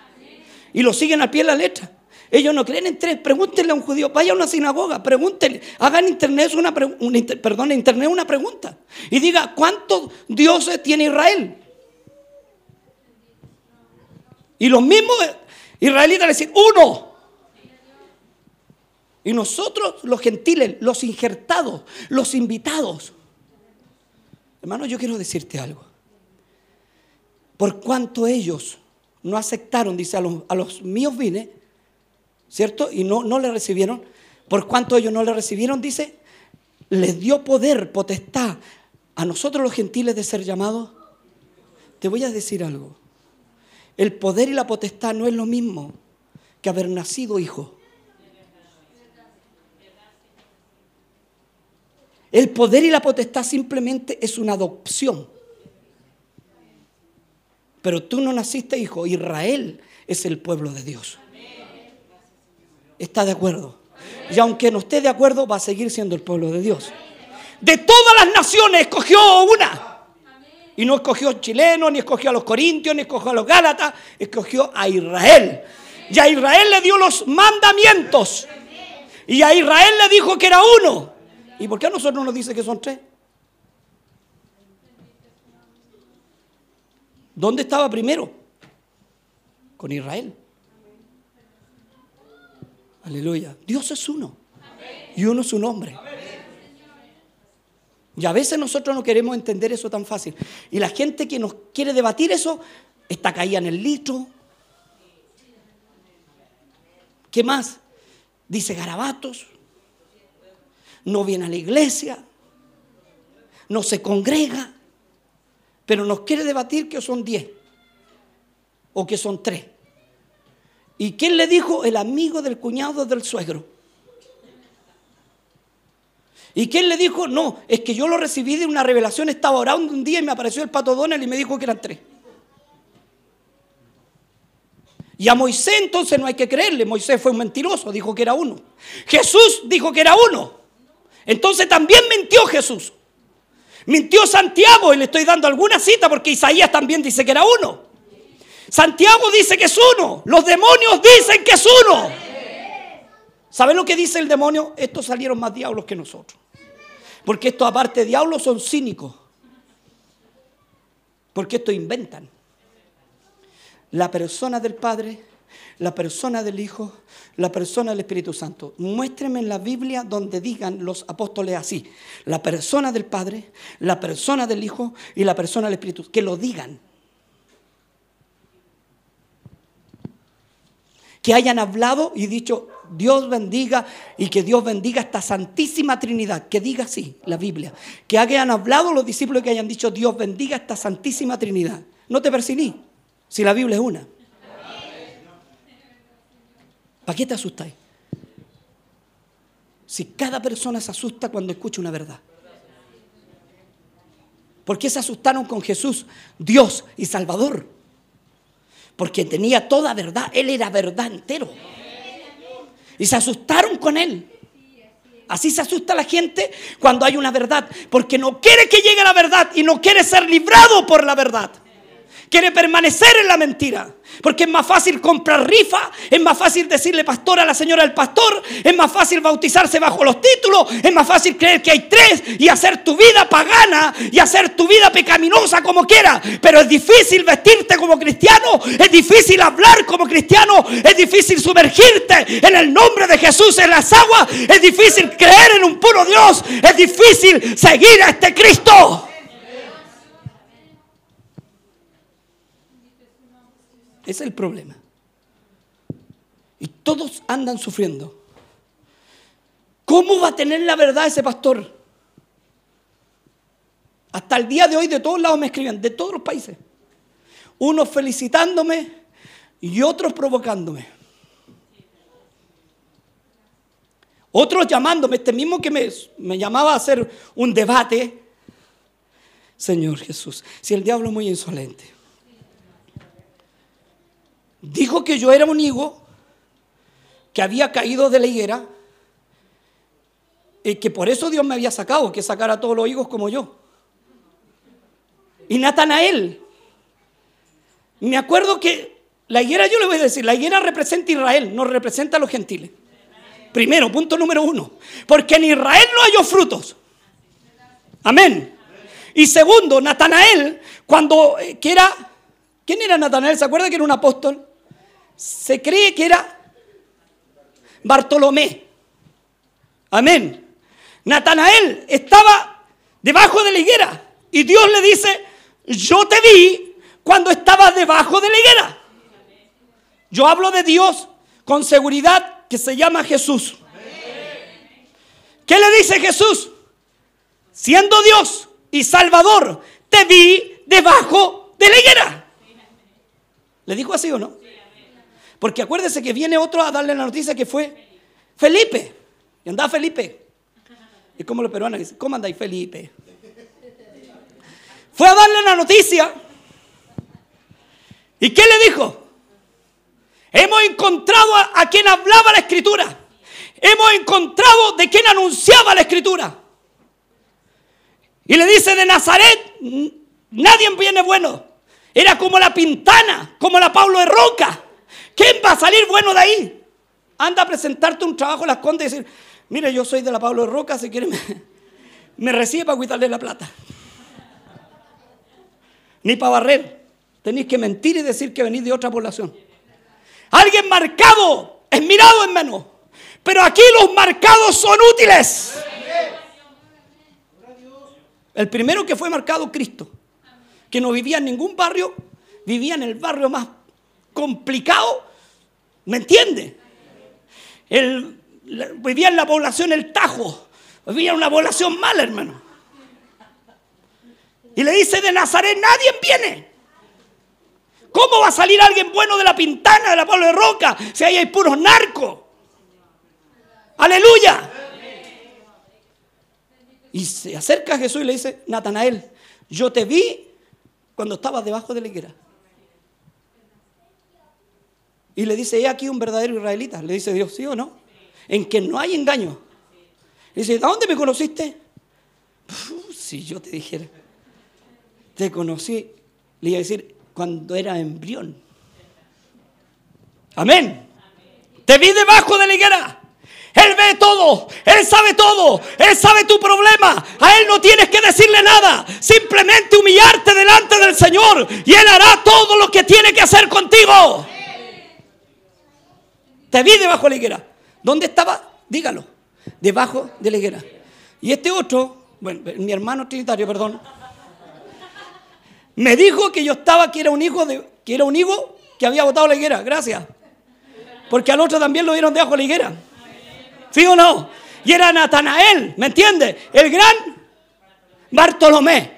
Y lo siguen al pie de la letra. Ellos no creen en tres. Pregúntenle a un judío, vaya a una sinagoga, pregúntenle, hagan internet una, perdón, internet una pregunta y diga, ¿cuántos dioses tiene Israel? Y los mismos israelitas dicen, uno. Y nosotros, los gentiles, los injertados, los invitados. Hermano, yo quiero decirte algo. Por cuanto ellos no aceptaron, dice, a los, a los míos vine, ¿cierto? Y no, no le recibieron. Por cuanto ellos no le recibieron, dice, les dio poder, potestad a nosotros los gentiles de ser llamados. Te voy a decir algo. El poder y la potestad no es lo mismo que haber nacido hijo. El poder y la potestad simplemente es una adopción. Pero tú no naciste hijo. Israel es el pueblo de Dios. ¿Está de acuerdo? Y aunque no esté de acuerdo, va a seguir siendo el pueblo de Dios. De todas las naciones escogió una. Y no escogió chileno, ni escogió a los corintios, ni escogió a los gálatas, escogió a Israel. Y a Israel le dio los mandamientos. Y a Israel le dijo que era uno. ¿Y por qué a nosotros no nos dice que son tres? ¿Dónde estaba primero? Con Israel. Aleluya. Dios es uno. Y uno es su nombre. Y a veces nosotros no queremos entender eso tan fácil. Y la gente que nos quiere debatir eso está caída en el litro. ¿Qué más? Dice garabatos no viene a la iglesia, no se congrega, pero nos quiere debatir que son diez o que son tres. ¿Y quién le dijo? El amigo del cuñado del suegro. ¿Y quién le dijo? No, es que yo lo recibí de una revelación, estaba orando un día y me apareció el pato Donald y me dijo que eran tres. Y a Moisés entonces no hay que creerle, Moisés fue un mentiroso, dijo que era uno. Jesús dijo que era uno. Entonces también mintió Jesús. Mintió Santiago y le estoy dando alguna cita porque Isaías también dice que era uno. Santiago dice que es uno. Los demonios dicen que es uno. ¿Saben lo que dice el demonio? Estos salieron más diablos que nosotros. Porque estos aparte de diablos son cínicos. Porque estos inventan. La persona del Padre la persona del Hijo, la persona del Espíritu Santo. Muéstreme en la Biblia donde digan los apóstoles así, la persona del Padre, la persona del Hijo y la persona del Espíritu, que lo digan. Que hayan hablado y dicho, Dios bendiga y que Dios bendiga esta Santísima Trinidad. Que diga así la Biblia. Que hayan hablado los discípulos que hayan dicho, Dios bendiga esta Santísima Trinidad. No te persiní, si la Biblia es una. ¿Para qué te asustáis? Si cada persona se asusta cuando escucha una verdad. ¿Por qué se asustaron con Jesús, Dios y Salvador? Porque tenía toda verdad, Él era verdad entero. Y se asustaron con Él. Así se asusta la gente cuando hay una verdad, porque no quiere que llegue la verdad y no quiere ser librado por la verdad. Quiere permanecer en la mentira. Porque es más fácil comprar rifa, es más fácil decirle pastor a la señora del pastor, es más fácil bautizarse bajo los títulos, es más fácil creer que hay tres y hacer tu vida pagana y hacer tu vida pecaminosa como quiera. Pero es difícil vestirte como cristiano, es difícil hablar como cristiano, es difícil sumergirte en el nombre de Jesús en las aguas, es difícil creer en un puro Dios, es difícil seguir a este Cristo. Es el problema. Y todos andan sufriendo. ¿Cómo va a tener la verdad ese pastor? Hasta el día de hoy de todos lados me escriben, de todos los países. Unos felicitándome y otros provocándome. Otros llamándome, este mismo que me, me llamaba a hacer un debate. Señor Jesús, si el diablo es muy insolente dijo que yo era un higo que había caído de la higuera y que por eso Dios me había sacado, que sacara a todos los higos como yo. Y Natanael, me acuerdo que la higuera, yo le voy a decir, la higuera representa a Israel, no representa a los gentiles. Primero, punto número uno, porque en Israel no hay frutos. Amén. Y segundo, Natanael, cuando eh, que era, ¿quién era Natanael? ¿Se acuerda que era un apóstol? Se cree que era Bartolomé. Amén. Natanael estaba debajo de la higuera y Dios le dice, yo te vi cuando estabas debajo de la higuera. Yo hablo de Dios con seguridad que se llama Jesús. ¿Qué le dice Jesús? Siendo Dios y Salvador, te vi debajo de la higuera. ¿Le dijo así o no? Porque acuérdese que viene otro a darle la noticia que fue Felipe. Y andaba Felipe. Y como los peruanos dicen, ¿cómo andáis Felipe? Fue a darle la noticia. ¿Y qué le dijo? Hemos encontrado a, quien hablaba la escritura. Hemos encontrado de quien anunciaba la escritura. Y le dice de Nazaret, nadie viene bueno. Era como la Pintana, como la Pablo de Roca. ¿Quién va a salir bueno de ahí? Anda a presentarte un trabajo en las condes y decir, mire, yo soy de la Pablo de Roca, si quiere me, recibe para quitarle la plata. Ni para barrer. Tenéis que mentir y decir que venís de otra población. Alguien marcado es mirado en menos. Pero aquí los marcados son útiles. El primero que fue marcado, Cristo, que no vivía en ningún barrio, vivía en el barrio más complicado, ¿me entiende? Vivía en la población El Tajo, vivía una población mala, hermano. Y le dice de Nazaret, nadie viene. ¿Cómo va a salir alguien bueno de la Pintana, de la Pablo de Roca, si ahí hay puros narcos? Aleluya. Y se acerca a Jesús y le dice, Natanael, yo te vi cuando estabas debajo de la higuera. Y le dice, he aquí un verdadero israelita. Le dice Dios, ¿sí o no? En que no hay engaño. Le dice, ¿de dónde me conociste? si yo te dijera, te conocí, le iba a decir, cuando era embrión. Amén. Te vi debajo de la higuera. Él ve todo, Él sabe todo, Él sabe tu problema. A Él no tienes que decirle nada, simplemente humillarte delante del Señor y Él hará todo lo que tiene que hacer contigo. Te vi debajo de la higuera. ¿Dónde estaba? Dígalo. Debajo de la higuera. Y este otro, bueno, mi hermano trinitario, perdón, me dijo que yo estaba, que era un hijo de, que era un hijo que había botado la higuera. Gracias. Porque al otro también lo vieron debajo de la higuera. ¿Sí o no? Y era Natanael, ¿me entiende? El gran Bartolomé.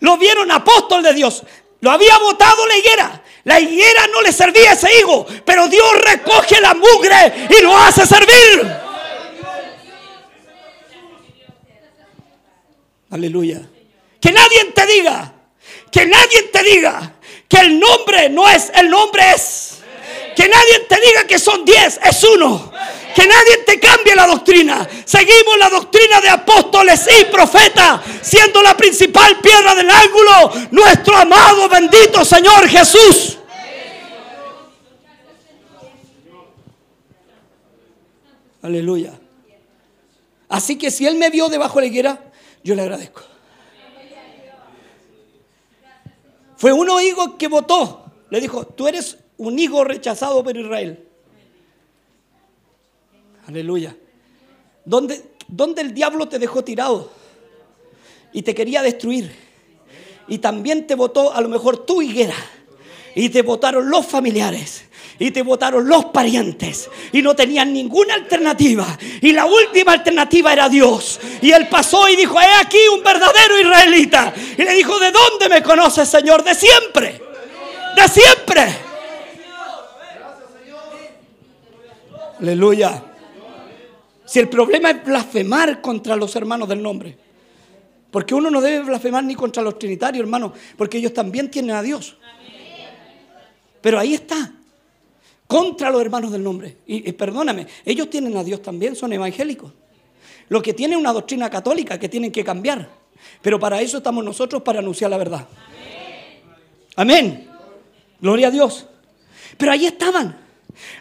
Lo vieron apóstol de Dios. Lo había botado la higuera. La higuera no le servía a ese hijo, pero Dios recoge la mugre y lo hace servir. Aleluya. Que nadie te diga, que nadie te diga que el nombre no es, el nombre es. Que nadie te diga que son diez, es uno. Que nadie te cambie la doctrina. Seguimos la doctrina de apóstoles y profetas, siendo la principal piedra del ángulo nuestro amado, bendito Señor Jesús. Aleluya. Así que si Él me vio debajo de la higuera, yo le agradezco. Fue uno hijo que votó. Le dijo, tú eres un hijo rechazado por Israel. Aleluya. ¿Dónde, ¿Dónde el diablo te dejó tirado? Y te quería destruir. Y también te votó a lo mejor tu higuera. Y te votaron los familiares y te votaron los parientes y no tenían ninguna alternativa y la última alternativa era Dios y él pasó y dijo he aquí un verdadero israelita y le dijo de dónde me conoces Señor de siempre de siempre aleluya si el problema es blasfemar contra los hermanos del nombre porque uno no debe blasfemar ni contra los trinitarios hermanos porque ellos también tienen a Dios pero ahí está contra los hermanos del nombre. Y, perdóname, ellos tienen a Dios también, son evangélicos. Lo que tienen una doctrina católica que tienen que cambiar. Pero para eso estamos nosotros, para anunciar la verdad. Amén. Gloria a Dios. Pero ahí estaban.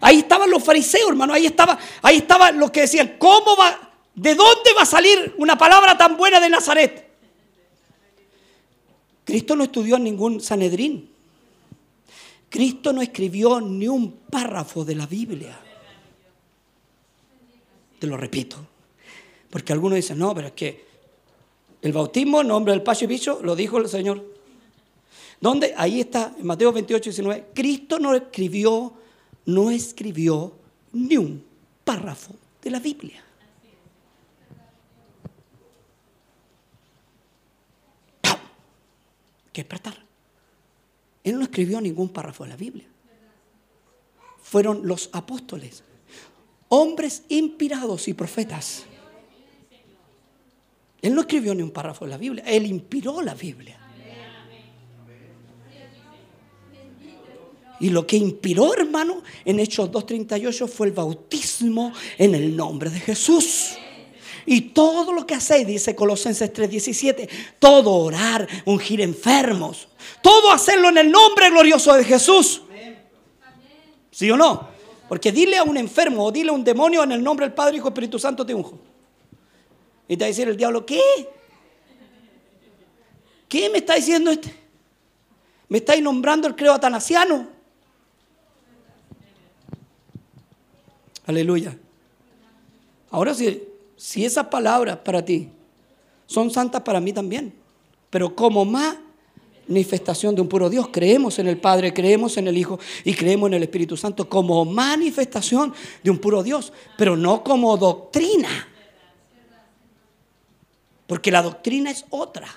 Ahí estaban los fariseos, hermano. Ahí estaba, ahí estaban los que decían, ¿cómo va? ¿De dónde va a salir una palabra tan buena de Nazaret? Cristo no estudió ningún Sanedrín. Cristo no escribió ni un párrafo de la Biblia. Te lo repito. Porque algunos dicen, no, pero es que el bautismo en nombre del Pacho y Bicho lo dijo el Señor. ¿Dónde? Ahí está, en Mateo 28, 19. Cristo no escribió no escribió ni un párrafo de la Biblia. ¡Pam! que despertar. Él no escribió ningún párrafo de la Biblia. Fueron los apóstoles, hombres inspirados y profetas. Él no escribió ni un párrafo de la Biblia, él inspiró la Biblia. Y lo que inspiró, hermano, en Hechos 2.38 fue el bautismo en el nombre de Jesús. Y todo lo que hacéis, dice Colosenses 3:17, todo orar, ungir enfermos, todo hacerlo en el nombre glorioso de Jesús. ¿Sí o no? Porque dile a un enfermo o dile a un demonio en el nombre del Padre, Hijo Espíritu Santo te unjo. Y te va a decir el diablo, ¿qué? ¿Qué me está diciendo este? ¿Me estáis nombrando el creo atanasiano? Aleluya. Ahora sí, si esas palabras para ti son santas para mí también, pero como manifestación de un puro Dios, creemos en el Padre, creemos en el Hijo y creemos en el Espíritu Santo como manifestación de un puro Dios, pero no como doctrina. Porque la doctrina es otra.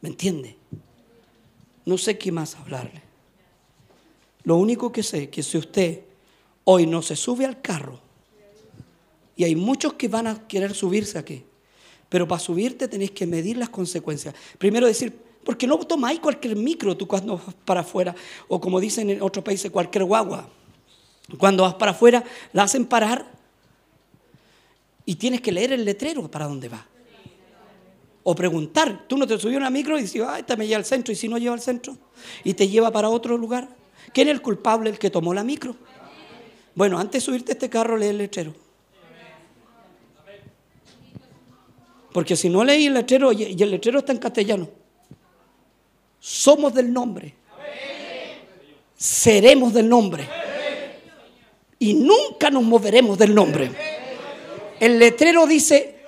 ¿Me entiende? No sé qué más hablarle. Lo único que sé es que si usted hoy no se sube al carro, y hay muchos que van a querer subirse aquí, pero para subirte tenéis que medir las consecuencias. Primero decir, porque no tomáis cualquier micro tú cuando vas para afuera, o como dicen en otros países, cualquier guagua. Cuando vas para afuera, la hacen parar y tienes que leer el letrero para dónde va. O preguntar, tú no te subí a una micro y dices, ah, esta me lleva al centro, y si no lleva al centro, y te lleva para otro lugar. ¿Quién es el culpable? El que tomó la micro. Bueno, antes de subirte a este carro, lee el letrero. Porque si no leí el letrero y el letrero está en castellano, somos del nombre, seremos del nombre y nunca nos moveremos del nombre. El letrero dice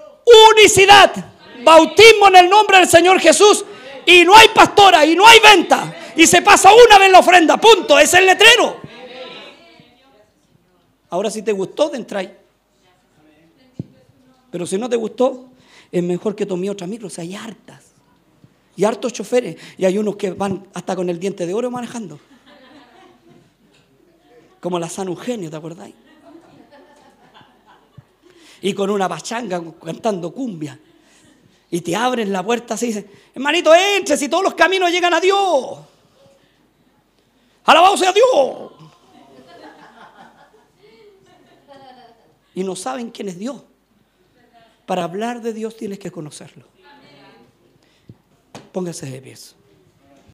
unicidad, bautismo en el nombre del Señor Jesús y no hay pastora y no hay venta y se pasa una vez la ofrenda, punto, es el letrero. Ahora si te gustó, de entrar. Pero si no te gustó, es mejor que tomé otra micro, o sea, hay hartas. Y hartos choferes. Y hay unos que van hasta con el diente de oro manejando. Como la San Eugenio, ¿te acordáis? Y con una pachanga cantando cumbia. Y te abren la puerta así y dicen, hermanito, entre si todos los caminos llegan a Dios. Alabado sea Dios. Y no saben quién es Dios. Para hablar de Dios tienes que conocerlo. Póngase de pies.